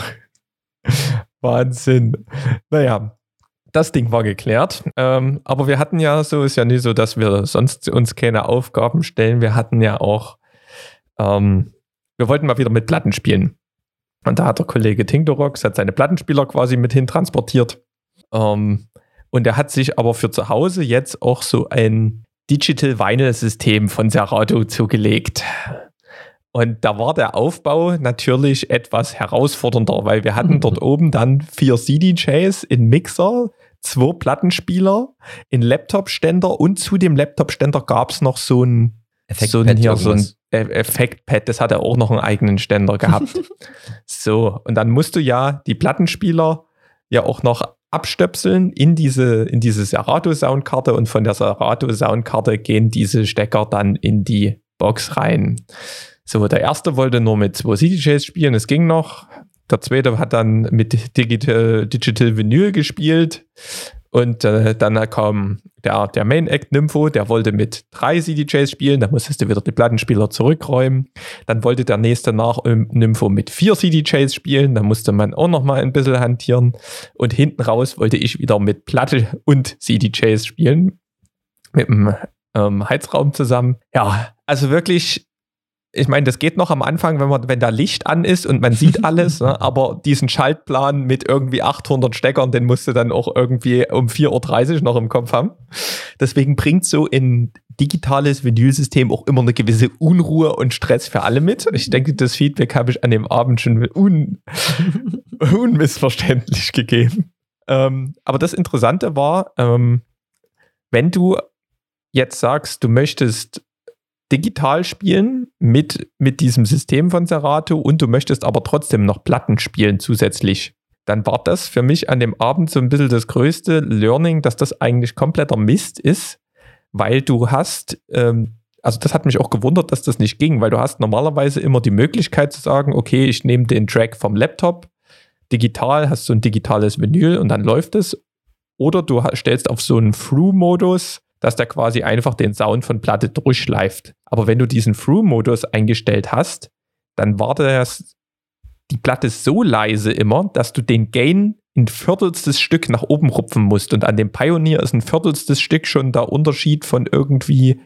Wahnsinn. Naja, das Ding war geklärt. Ähm, aber wir hatten ja so, ist ja nicht so, dass wir sonst uns keine Aufgaben stellen. Wir hatten ja auch, ähm, wir wollten mal wieder mit Platten spielen. Und da hat der Kollege Tinkdorox hat seine Plattenspieler quasi mit hin transportiert. Ähm, und er hat sich aber für zu Hause jetzt auch so ein Digital Vinyl System von Serato zugelegt. Und da war der Aufbau natürlich etwas herausfordernder, weil wir hatten dort oben dann vier CDJs in Mixer, zwei Plattenspieler, einen Laptop-Ständer und zu dem Laptop-Ständer gab es noch so ein, so ein, Effektpad hier, so ein. E- Effektpad, das hatte auch noch einen eigenen Ständer gehabt. so, und dann musst du ja die Plattenspieler ja auch noch abstöpseln in diese, in diese Serato-Soundkarte und von der Serato-Soundkarte gehen diese Stecker dann in die Box rein. So, der erste wollte nur mit zwei CDJs spielen, es ging noch. Der zweite hat dann mit Digital, Digital Vinyl gespielt. Und äh, dann kam der, der Main Act Nympho, der wollte mit drei CDJs spielen, da musstest du wieder die Plattenspieler zurückräumen. Dann wollte der nächste nach ähm, Nympho mit vier CDJs spielen, da musste man auch noch mal ein bisschen hantieren. Und hinten raus wollte ich wieder mit Platte und CDJs spielen, mit dem ähm, Heizraum zusammen. Ja, also wirklich ich meine, das geht noch am Anfang, wenn man, wenn da Licht an ist und man sieht alles, ne? aber diesen Schaltplan mit irgendwie 800 Steckern, den musst du dann auch irgendwie um 4.30 Uhr noch im Kopf haben. Deswegen bringt so ein digitales Vinylsystem auch immer eine gewisse Unruhe und Stress für alle mit. Ich denke, das Feedback habe ich an dem Abend schon un unmissverständlich gegeben. Ähm, aber das Interessante war, ähm, wenn du jetzt sagst, du möchtest digital spielen mit, mit diesem System von Serato und du möchtest aber trotzdem noch Platten spielen zusätzlich, dann war das für mich an dem Abend so ein bisschen das größte Learning, dass das eigentlich kompletter Mist ist, weil du hast, ähm, also das hat mich auch gewundert, dass das nicht ging, weil du hast normalerweise immer die Möglichkeit zu sagen, okay, ich nehme den Track vom Laptop, digital, hast du ein digitales Vinyl und dann läuft es. Oder du stellst auf so einen Through-Modus, dass der quasi einfach den Sound von Platte durchschleift. Aber wenn du diesen Through-Modus eingestellt hast, dann war das die Platte so leise immer, dass du den Gain ein viertelstes Stück nach oben rupfen musst. Und an dem Pioneer ist ein viertelstes Stück schon der Unterschied von irgendwie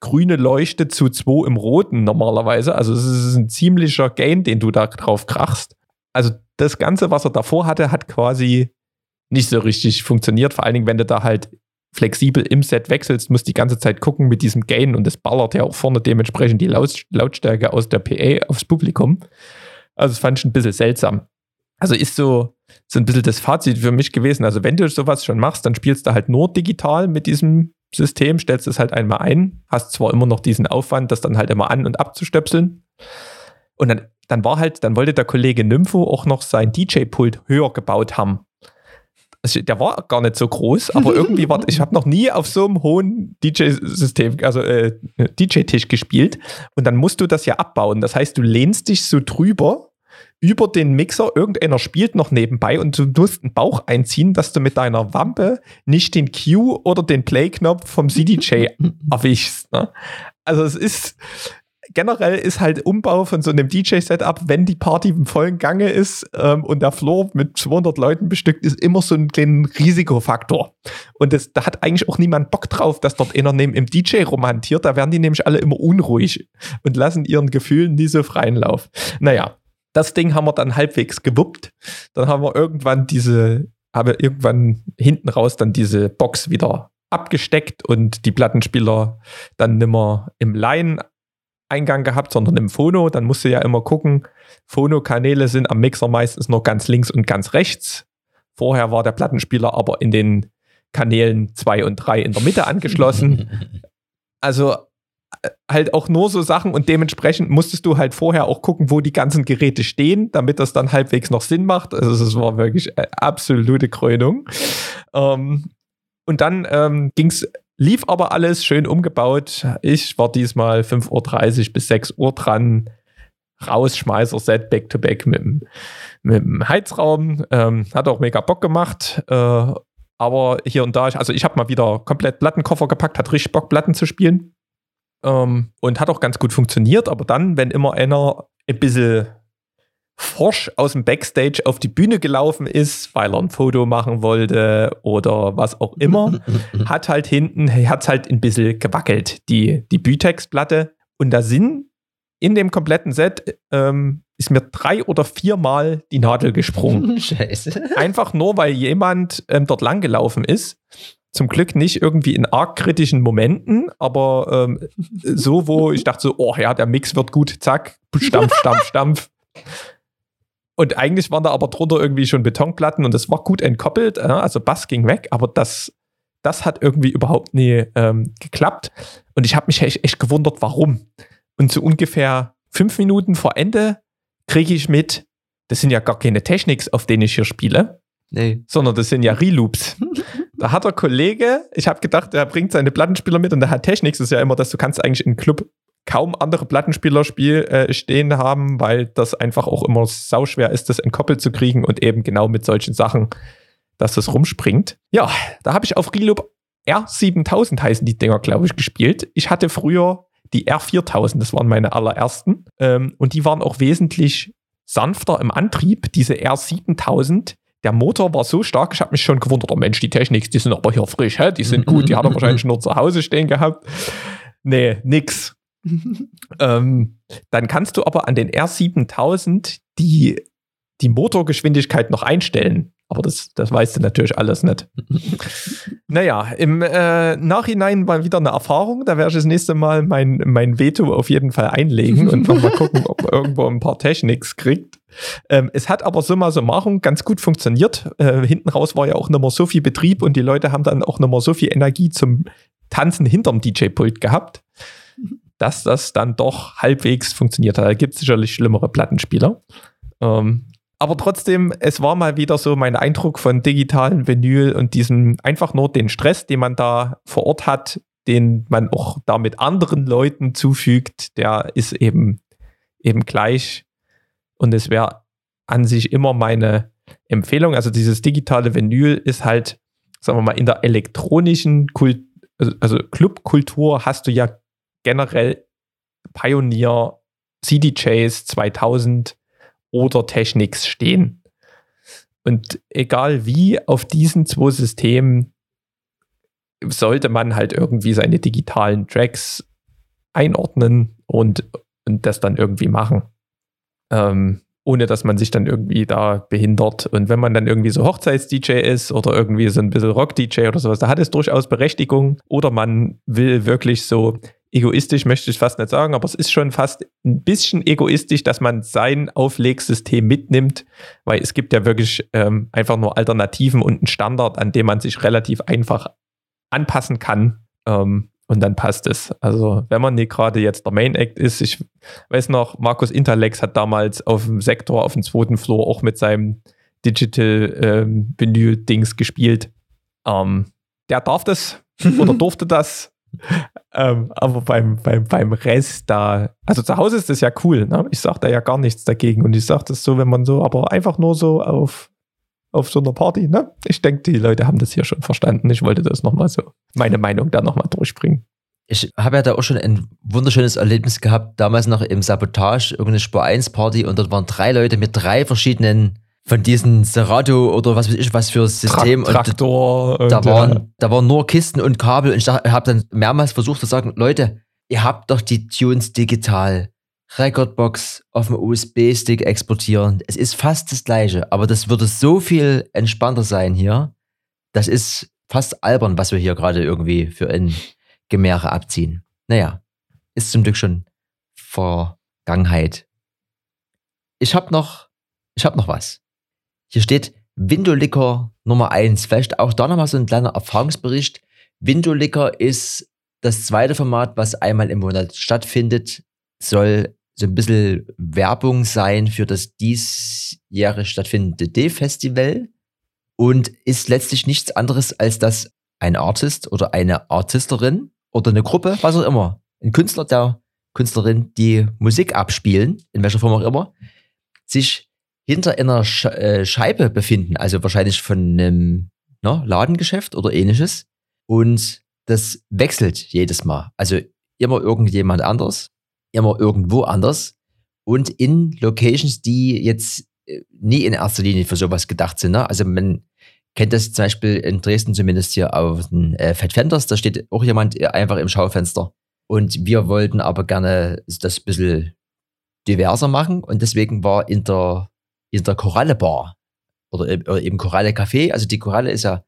grüne Leuchte zu 2 im Roten normalerweise. Also es ist ein ziemlicher Gain, den du da drauf krachst. Also das Ganze, was er davor hatte, hat quasi nicht so richtig funktioniert. Vor allen Dingen, wenn du da halt flexibel im Set wechselst, musst die ganze Zeit gucken mit diesem Gain und das ballert ja auch vorne dementsprechend die Laut Lautstärke aus der PA aufs Publikum. Also das fand ich ein bisschen seltsam. Also ist so, so ein bisschen das Fazit für mich gewesen. Also wenn du sowas schon machst, dann spielst du halt nur digital mit diesem System, stellst es halt einmal ein, hast zwar immer noch diesen Aufwand, das dann halt immer an- und abzustöpseln. Und dann, dann war halt, dann wollte der Kollege Nympho auch noch sein DJ-Pult höher gebaut haben. Also der war gar nicht so groß, aber irgendwie war, ich habe noch nie auf so einem hohen DJ-System, also äh, DJ-Tisch gespielt. Und dann musst du das ja abbauen. Das heißt, du lehnst dich so drüber über den Mixer, irgendeiner spielt noch nebenbei und du musst einen Bauch einziehen, dass du mit deiner Wampe nicht den Cue oder den Play-Knopf vom CDJ erwischst. Ne? Also es ist generell ist halt Umbau von so einem DJ-Setup, wenn die Party im vollen Gange ist ähm, und der Floor mit 200 Leuten bestückt ist, immer so ein kleiner Risikofaktor. Und das, da hat eigentlich auch niemand Bock drauf, dass dort einer neben im DJ romantiert. Da werden die nämlich alle immer unruhig und lassen ihren Gefühlen nie so freien Lauf. Naja, das Ding haben wir dann halbwegs gewuppt. Dann haben wir irgendwann diese, habe irgendwann hinten raus dann diese Box wieder abgesteckt und die Plattenspieler dann nimmer im Line Eingang gehabt, sondern im Phono. Dann musst du ja immer gucken. Phono-Kanäle sind am Mixer meistens nur ganz links und ganz rechts. Vorher war der Plattenspieler aber in den Kanälen 2 und 3 in der Mitte angeschlossen. Also äh, halt auch nur so Sachen und dementsprechend musstest du halt vorher auch gucken, wo die ganzen Geräte stehen, damit das dann halbwegs noch Sinn macht. Also es war wirklich äh, absolute Krönung. Ähm, und dann ähm, ging's, lief aber alles schön umgebaut. Ich war diesmal 5.30 Uhr bis 6 Uhr dran. Rausschmeißer-Set back-to-back mit, mit dem Heizraum. Ähm, hat auch mega Bock gemacht. Äh, aber hier und da, also ich habe mal wieder komplett Plattenkoffer gepackt, hat richtig Bock, Platten zu spielen. Ähm, und hat auch ganz gut funktioniert. Aber dann, wenn immer einer ein bisschen forsch aus dem Backstage auf die Bühne gelaufen ist, weil er ein Foto machen wollte oder was auch immer, hat halt hinten, hat halt ein bisschen gewackelt, die, die Bütex-Platte. Und da sind in dem kompletten Set ähm, ist mir drei oder viermal die Nadel gesprungen. Scheiße. Einfach nur, weil jemand ähm, dort lang gelaufen ist. Zum Glück nicht irgendwie in arg kritischen Momenten, aber ähm, so, wo ich dachte so, oh ja, der Mix wird gut, zack, stampf, stampf, stampf. Und eigentlich waren da aber drunter irgendwie schon Betonplatten und das war gut entkoppelt, also Bass ging weg, aber das, das hat irgendwie überhaupt nie ähm, geklappt. Und ich habe mich echt, echt gewundert, warum. Und so ungefähr fünf Minuten vor Ende kriege ich mit, das sind ja gar keine Technics, auf denen ich hier spiele, Nee. sondern das sind ja Reloops. da hat der Kollege, ich habe gedacht, er bringt seine Plattenspieler mit und der hat Technics, das ist ja immer, dass du kannst eigentlich im Club kaum andere Plattenspieler spiel, äh, stehen haben, weil das einfach auch immer sauschwer ist, das entkoppelt zu kriegen und eben genau mit solchen Sachen, dass das rumspringt. Ja, da habe ich auf Reloop R7000 heißen die Dinger, glaube ich, gespielt. Ich hatte früher die R4000, das waren meine allerersten. Ähm, und die waren auch wesentlich sanfter im Antrieb. Diese R7000, der Motor war so stark, ich habe mich schon gewundert, oh Mensch, die Techniks, die sind aber hier frisch, hä? die sind gut, die hat er wahrscheinlich nur zu Hause stehen gehabt. Nee, nix. Ähm, dann kannst du aber an den R7000 die, die Motorgeschwindigkeit noch einstellen. Aber das, das weißt du natürlich alles nicht. naja, im äh, Nachhinein war wieder eine Erfahrung. Da werde ich das nächste Mal mein, mein Veto auf jeden Fall einlegen und mal gucken, ob man irgendwo ein paar Techniks kriegt. Ähm, es hat aber summa summarum ganz gut funktioniert. Äh, hinten raus war ja auch nicht mehr so viel Betrieb und die Leute haben dann auch nicht mehr so viel Energie zum Tanzen hinterm DJ-Pult gehabt, dass das dann doch halbwegs funktioniert hat. Da gibt es sicherlich schlimmere Plattenspieler. Ähm, aber trotzdem, es war mal wieder so mein Eindruck von digitalen Vinyl und diesem einfach nur den Stress, den man da vor Ort hat, den man auch da mit anderen Leuten zufügt, der ist eben, eben gleich. Und es wäre an sich immer meine Empfehlung. Also dieses digitale Vinyl ist halt, sagen wir mal, in der elektronischen Kult also, also Clubkultur hast du ja generell Pioneer, CDJs 2000 oder Technics stehen. Und egal wie, auf diesen zwei Systemen sollte man halt irgendwie seine digitalen Tracks einordnen und, und das dann irgendwie machen. Ähm, ohne dass man sich dann irgendwie da behindert. Und wenn man dann irgendwie so Hochzeits-DJ ist oder irgendwie so ein bisschen Rock-DJ oder sowas, da hat es durchaus Berechtigung. Oder man will wirklich so egoistisch, möchte ich fast nicht sagen, aber es ist schon fast ein bisschen egoistisch, dass man sein Auflegsystem mitnimmt, weil es gibt ja wirklich ähm, einfach nur Alternativen und einen Standard, an dem man sich relativ einfach anpassen kann. Ähm, und dann passt es. Also, wenn man nicht gerade jetzt der Main Act ist, ich weiß noch, Markus Interlex hat damals auf dem Sektor, auf dem zweiten Floor auch mit seinem Digital ähm, Vinyl-Dings gespielt. Ähm, der darf das oder durfte das. Ähm, aber beim, beim, beim Rest da, also zu Hause ist das ja cool, ne? Ich sag da ja gar nichts dagegen. Und ich sag das so, wenn man so, aber einfach nur so auf, auf so einer Party, ne? Ich denke, die Leute haben das hier schon verstanden. Ich wollte das nochmal so, meine Meinung da nochmal durchbringen. Ich habe ja da auch schon ein wunderschönes Erlebnis gehabt, damals noch im Sabotage, irgendeine Spur 1 Party und dort waren drei Leute mit drei verschiedenen von diesen Serato oder was weiß ich was für System Tra Traktor. und da und, waren, ja. da waren nur Kisten und Kabel und ich habe dann mehrmals versucht zu sagen, Leute, ihr habt doch die Tunes digital. Recordbox auf dem USB-Stick exportieren. Es ist fast das gleiche, aber das würde so viel entspannter sein hier. Das ist fast albern, was wir hier gerade irgendwie für ein Gemäre abziehen. Naja, ist zum Glück schon Vergangenheit. Ich habe noch, ich habe noch was. Hier steht Windolicker Nummer 1. Vielleicht auch da nochmal so ein kleiner Erfahrungsbericht. Windolicker ist das zweite Format, was einmal im Monat stattfindet, soll so ein bisschen Werbung sein für das diesjährig stattfindende D-Festival und ist letztlich nichts anderes, als dass ein Artist oder eine Artisterin oder eine Gruppe, was auch immer, ein Künstler, der Künstlerin, die Musik abspielen, in welcher Form auch immer, sich hinter einer äh, Scheibe befinden, also wahrscheinlich von einem ne, Ladengeschäft oder ähnliches. Und das wechselt jedes Mal. Also immer irgendjemand anders, immer irgendwo anders und in Locations, die jetzt äh, nie in erster Linie für sowas gedacht sind. Ne? Also man kennt das zum Beispiel in Dresden zumindest hier auf den äh, Fat Fenders, da steht auch jemand einfach im Schaufenster. Und wir wollten aber gerne das ein bisschen diverser machen und deswegen war in der, in der Koralle Bar oder eben Koralle Café, also die Koralle ist ja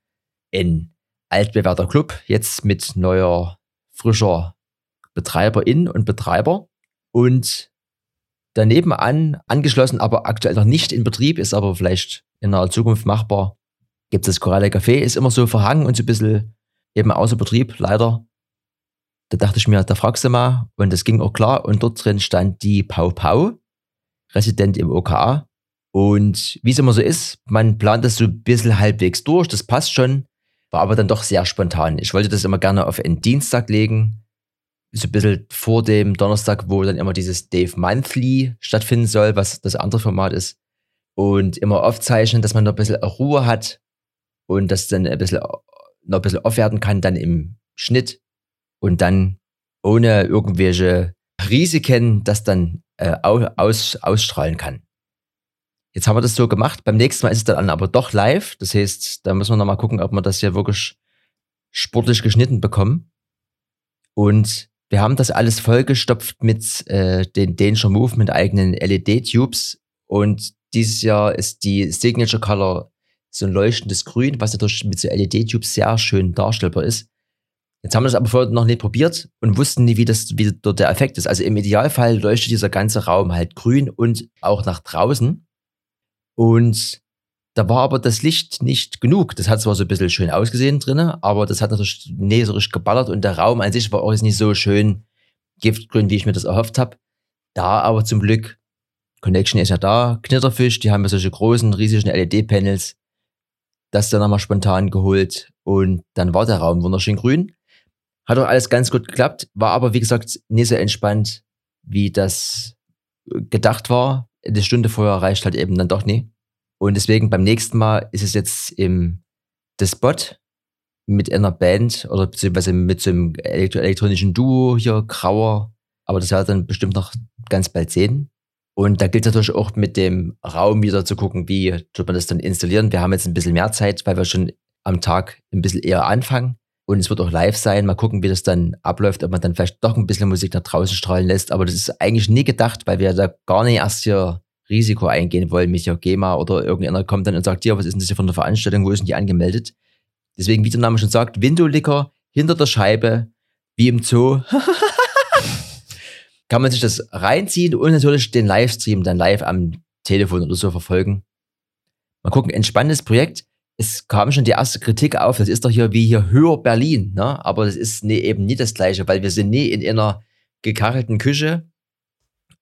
ein altbewährter Club, jetzt mit neuer, frischer Betreiberin und Betreiber. Und daneben an, angeschlossen, aber aktuell noch nicht in Betrieb, ist aber vielleicht in naher Zukunft machbar, gibt es das Koralle Café, ist immer so verhangen und so ein bisschen eben außer Betrieb, leider. Da dachte ich mir, da fragst du mal, und das ging auch klar. Und dort drin stand die Pau Pau, Resident im OKA. Und wie es immer so ist, man plant das so ein bisschen halbwegs durch, das passt schon. War aber dann doch sehr spontan. Ich wollte das immer gerne auf einen Dienstag legen. So ein bisschen vor dem Donnerstag, wo dann immer dieses Dave Monthly stattfinden soll, was das andere Format ist. Und immer aufzeichnen, dass man noch ein bisschen Ruhe hat und das dann ein bisschen, noch ein bisschen aufwerten kann, dann im Schnitt und dann ohne irgendwelche Risiken das dann äh, aus, ausstrahlen kann. Jetzt haben wir das so gemacht. Beim nächsten Mal ist es dann aber doch live. Das heißt, da müssen wir nochmal gucken, ob wir das hier wirklich sportlich geschnitten bekommen. Und wir haben das alles vollgestopft mit äh, den Danger Move mit eigenen LED-Tubes. Und dieses Jahr ist die Signature Color so ein leuchtendes Grün, was natürlich mit so LED-Tubes sehr schön darstellbar ist. Jetzt haben wir das aber vorher noch nicht probiert und wussten nie, wie das, wie der Effekt ist. Also im Idealfall leuchtet dieser ganze Raum halt grün und auch nach draußen. Und da war aber das Licht nicht genug. Das hat zwar so ein bisschen schön ausgesehen drinnen, aber das hat natürlich richtig geballert und der Raum an sich war auch nicht so schön giftgrün, wie ich mir das erhofft habe. Da aber zum Glück, Connection ist ja da, Knitterfisch, die haben ja solche großen, riesigen LED-Panels. Das dann nochmal spontan geholt und dann war der Raum wunderschön grün. Hat auch alles ganz gut geklappt, war aber wie gesagt nicht so entspannt, wie das gedacht war eine Stunde vorher reicht halt eben dann doch nie. Und deswegen beim nächsten Mal ist es jetzt im The Spot mit einer Band oder beziehungsweise mit so einem elektro elektronischen Duo hier, Grauer. Aber das werden dann bestimmt noch ganz bald sehen. Und da gilt es natürlich auch mit dem Raum wieder zu gucken, wie tut man das dann installieren. Wir haben jetzt ein bisschen mehr Zeit, weil wir schon am Tag ein bisschen eher anfangen. Und es wird auch live sein. Mal gucken, wie das dann abläuft, ob man dann vielleicht doch ein bisschen Musik nach draußen strahlen lässt. Aber das ist eigentlich nie gedacht, weil wir da gar nicht erst hier Risiko eingehen wollen mit hier GEMA oder irgendeiner kommt dann und sagt, ja, was ist denn das hier für eine Veranstaltung, wo ist denn die angemeldet? Deswegen, wie der Name schon sagt, Windowlicker hinter der Scheibe, wie im Zoo. Kann man sich das reinziehen und natürlich den Livestream dann live am Telefon oder so verfolgen. Mal gucken, entspannendes Projekt es kam schon die erste Kritik auf, das ist doch hier wie hier Höher Berlin, ne? aber das ist nee, eben nie das Gleiche, weil wir sind nie in einer gekachelten Küche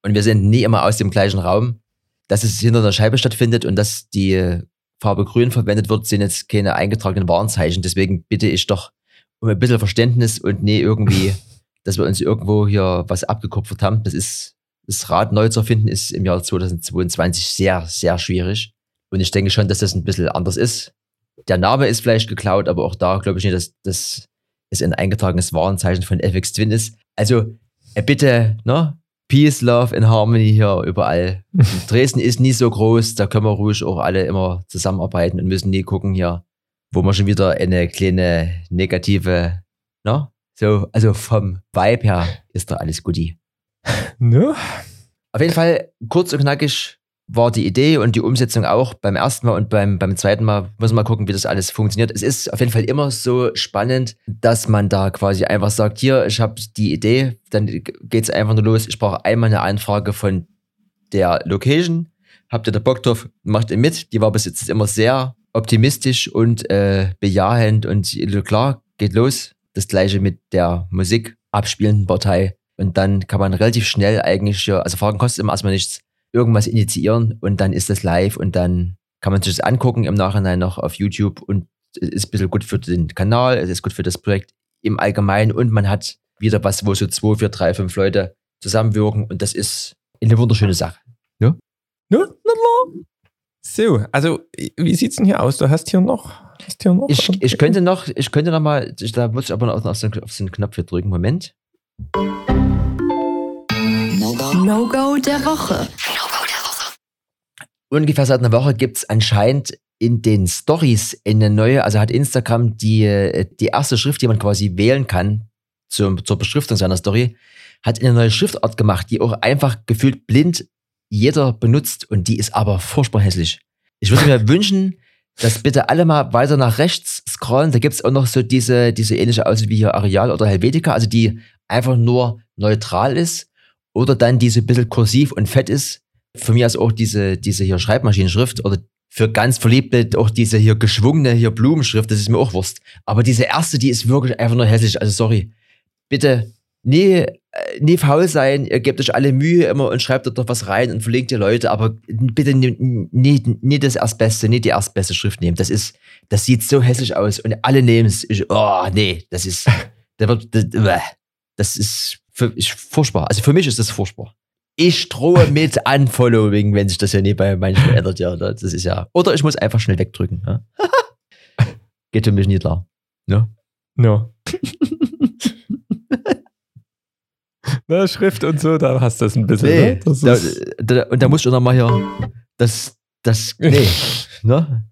und wir sind nie immer aus dem gleichen Raum. Dass es hinter der Scheibe stattfindet und dass die Farbe grün verwendet wird, sind jetzt keine eingetragenen Warnzeichen. Deswegen bitte ich doch um ein bisschen Verständnis und nie irgendwie, dass wir uns irgendwo hier was abgekupfert haben. Das ist, das Rad neu zu erfinden ist im Jahr 2022 sehr, sehr schwierig. Und ich denke schon, dass das ein bisschen anders ist der Name ist vielleicht geklaut, aber auch da glaube ich nicht, dass das ist ein eingetragenes Warenzeichen von FX Twin ist. Also äh, bitte, ne? Peace, Love and Harmony hier überall. Dresden ist nie so groß, da können wir ruhig auch alle immer zusammenarbeiten und müssen nie gucken hier, wo man schon wieder eine kleine negative, ne? So, also vom Vibe her ist da alles guti. Ne? Auf jeden Fall kurz und knackig war die Idee und die Umsetzung auch beim ersten Mal und beim, beim zweiten Mal muss man mal gucken, wie das alles funktioniert. Es ist auf jeden Fall immer so spannend, dass man da quasi einfach sagt, hier, ich habe die Idee, dann geht es einfach nur los. Ich brauche einmal eine Anfrage von der Location. Habt ihr da Bock drauf? Macht ihr mit. Die war bis jetzt immer sehr optimistisch und äh, bejahend und klar, geht los. Das gleiche mit der Musik abspielenden Partei. Und dann kann man relativ schnell eigentlich, also Fragen kostet immer erstmal nichts, irgendwas initiieren und dann ist das live und dann kann man sich das angucken im Nachhinein noch auf YouTube und es ist ein bisschen gut für den Kanal, es ist gut für das Projekt im Allgemeinen und man hat wieder was, wo so zwei, vier, drei, fünf Leute zusammenwirken und das ist eine wunderschöne Sache. Ne? Na. So, also wie sieht's denn hier aus? Du hast hier noch. Hast hier noch Ich, ich könnte noch, ich könnte noch mal, ich- da muss ich aber noch auf, den, auf den Knopf hier drücken. Moment. No-Go der Woche. Ungefähr seit einer Woche gibt es anscheinend in den Stories eine neue, also hat Instagram die, äh, die erste Schrift, die man quasi wählen kann zur, zur Beschriftung seiner Story, hat eine neue Schriftart gemacht, die auch einfach gefühlt blind jeder benutzt und die ist aber furchtbar hässlich. Ich würde mir wünschen, dass bitte alle mal weiter nach rechts scrollen. Da gibt es auch noch so diese, diese ähnliche Aussicht wie hier Areal oder Helvetica, also die einfach nur neutral ist oder dann diese ein bisschen kursiv und fett ist. Für mich ist auch diese, diese hier Schreibmaschinenschrift oder für ganz Verliebte auch diese hier geschwungene hier Blumenschrift, das ist mir auch Wurst. Aber diese erste, die ist wirklich einfach nur hässlich. Also sorry. Bitte nie, äh, nie faul sein. Ihr gebt euch alle Mühe immer und schreibt dort noch was rein und verlinkt die Leute, aber bitte nie, nie, das Erstbeste, nie die erstbeste Schrift nehmen. Das ist, das sieht so hässlich aus und alle nehmen es. Oh, nee, das ist, das wird, das, ist für, ich, furchtbar. Also für mich ist das furchtbar. Ich drohe mit Unfollowing, wenn sich das ja nie bei manchen ändert. Ja, das ist ja. Oder ich muss einfach schnell wegdrücken. Ja? Geht für mich nicht klar. Ja. Ja. Na, Schrift und so, da hast du das ein bisschen. Nee, ne? das da, da, und da musst du nochmal hier das, das, nee, ne?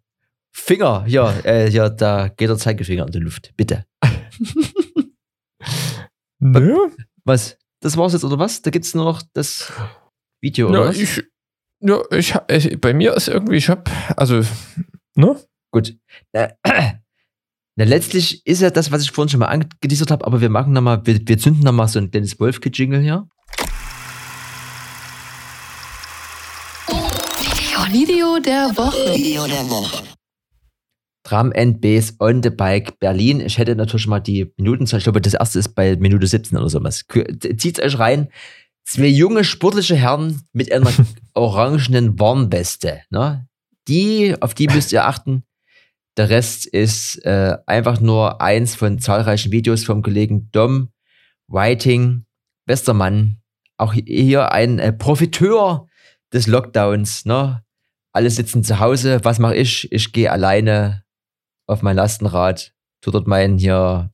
Finger, hier, äh, hier, da geht der Zeigefinger in die Luft. Bitte. Nö. Was? Das war's jetzt, oder was? Da gibt's nur noch das Video, oder Ja, was? ich, ja, ich, hab- ich, bei mir ist irgendwie, ich hab, also, ne? Gut. Äh, na, letztlich ist ja das, was ich vorhin schon mal angeteasert habe, aber wir machen nochmal, wir, wir zünden nochmal so ein Dennis Wolfke-Jingle hier. Video der Woche. Tram and Base on the Bike Berlin. Ich hätte natürlich mal die Minutenzahl. Ich glaube, das erste ist bei Minute 17 oder sowas. Zieht euch rein. Zwei junge sportliche Herren mit einer orangenen Warnweste. Ne? Die, auf die müsst ihr achten. Der Rest ist äh, einfach nur eins von zahlreichen Videos vom Kollegen Dom Whiting, bester Mann. Auch hier ein äh, Profiteur des Lockdowns. Ne? Alle sitzen zu Hause. Was mache ich? Ich gehe alleine auf mein Lastenrad, tu dort meinen hier,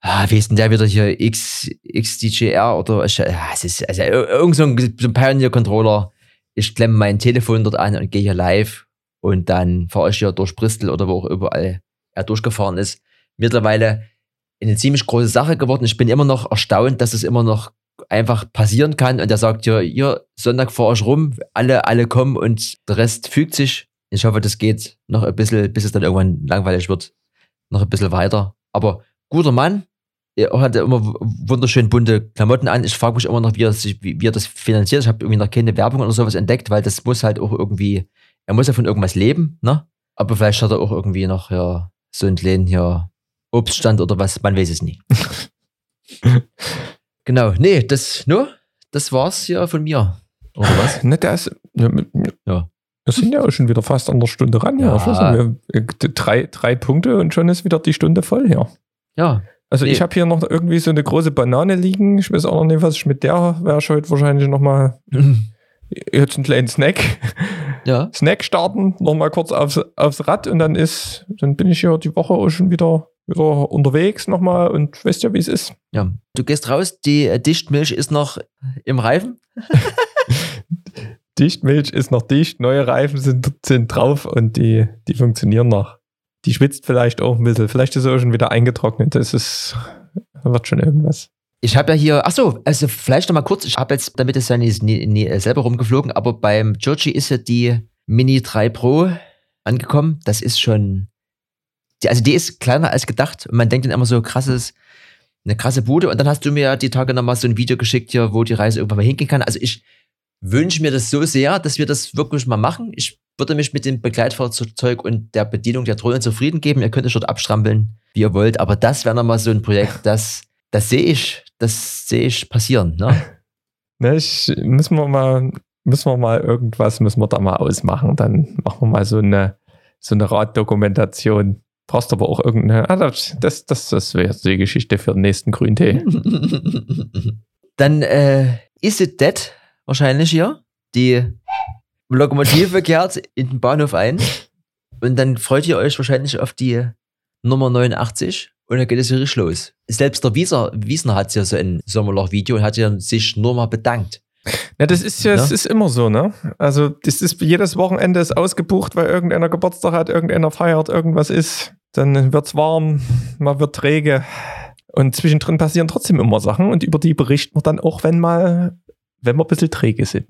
ah, wie ist denn der wieder hier, X, XDJR oder, es ist, also ir- irgend so ein, Pioneer-Controller. Ich klemme mein Telefon dort an und gehe hier live und dann fahre ich hier durch Bristol oder wo auch überall er durchgefahren ist. Mittlerweile eine ziemlich große Sache geworden. Ich bin immer noch erstaunt, dass es immer noch einfach passieren kann und er sagt ja, hier, Sonntag fahre ich rum, alle, alle kommen und der Rest fügt sich. Ich hoffe, das geht noch ein bisschen, bis es dann irgendwann langweilig wird, noch ein bisschen weiter. Aber guter Mann, er hat immer w- wunderschön bunte Klamotten an. Ich frage mich immer noch, wie er, sich, wie, wie er das finanziert. Ich habe irgendwie noch keine Werbung oder sowas entdeckt, weil das muss halt auch irgendwie, er muss ja von irgendwas leben, ne? Aber vielleicht hat er auch irgendwie noch ja, so einen kleinen hier Obststand oder was, man weiß es nie. genau, nee, das, nur, das war's hier von mir. Oder was? Ne, der ist, ja, mit- Ja. Wir sind ja auch schon wieder fast an der Stunde ran. Ja. Ja. Nicht, wir, äh, drei, drei Punkte und schon ist wieder die Stunde voll hier. Ja, Also Nee. ich habe hier noch irgendwie so eine große Banane liegen. Ich weiß auch noch nicht, was ich mit der werde ich heute wahrscheinlich nochmal jetzt einen kleinen Snack. ja. Snack starten, nochmal kurz aufs, aufs Rad und dann ist, dann bin ich hier die Woche auch schon wieder, wieder unterwegs nochmal und weißt ja, wie es ist. Ja, du gehst raus, die äh, Dichtmilch ist noch im Reifen. Dichtmilch ist noch dicht, neue Reifen sind, sind drauf und die, die funktionieren noch. Die schwitzt vielleicht auch ein bisschen. Vielleicht ist sie auch schon wieder eingetrocknet. Das ist, wird schon irgendwas. Ich habe ja hier, ach so, also vielleicht noch mal kurz, ich habe jetzt, damit es ja nie, nie, nie äh, selber rumgeflogen, aber beim Georgie ist ja die Mini 3 Pro angekommen. Das ist schon, die, also die ist kleiner als gedacht und man denkt dann immer so krasses, eine krasse Bude und dann hast du mir die Tage noch mal so ein Video geschickt hier, wo die Reise irgendwann mal hingehen kann. Also ich wünsche mir das so sehr, dass wir das wirklich mal machen. Ich würde mich mit dem Begleitfahrzeug und der Bedienung der Drohne zufrieden geben. Ihr könnt euch dort abstrampeln, wie ihr wollt. Aber das wäre nochmal so ein Projekt, das, das sehe ich, das sehe ich passieren. Ne? Ne, ich, müssen wir mal, müssen wir mal irgendwas, müssen wir da mal ausmachen. Dann machen wir mal so eine, so eine Raddokumentation. Brauchst aber auch irgendeine, ah, das, das, das, das wäre die Geschichte für den nächsten Grüntee. Dann äh, ist it dead wahrscheinlich hier. Die Lokomotive kehrt in den Bahnhof ein und dann freut ihr euch wahrscheinlich auf die Nummer 89 und dann geht es richtig los. Selbst der Wieser, Wiesner hat ja so ein Sommerloch-Video und hat ja sich nur mal bedankt. Ja, das ist ja, Ne? es ist immer so, ne? Also, das ist jedes Wochenende ist ausgebucht, weil irgendeiner Geburtstag hat, irgendeiner feiert, irgendwas ist. Dann wird's warm, man wird träge. Und zwischendrin passieren trotzdem immer Sachen und über die berichten wir dann auch, wenn mal, wenn wir ein bisschen träge sind.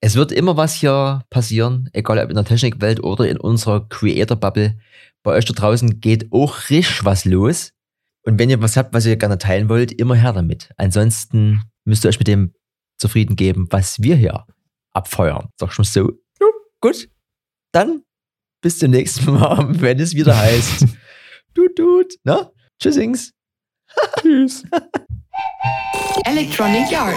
Es wird immer was hier passieren, egal ob in der Technikwelt oder in unserer Creator-Bubble. Bei euch da draußen geht auch richtig was los. Und wenn ihr was habt, was ihr gerne teilen wollt, immer her damit. Ansonsten müsst ihr euch mit dem zufrieden geben, was wir hier abfeuern. Sag schon so. Ja, gut. Dann bis zum nächsten Mal, wenn es wieder heißt. Tut, tut. Na? Tschüssings. Tschüss. Electronic Yard.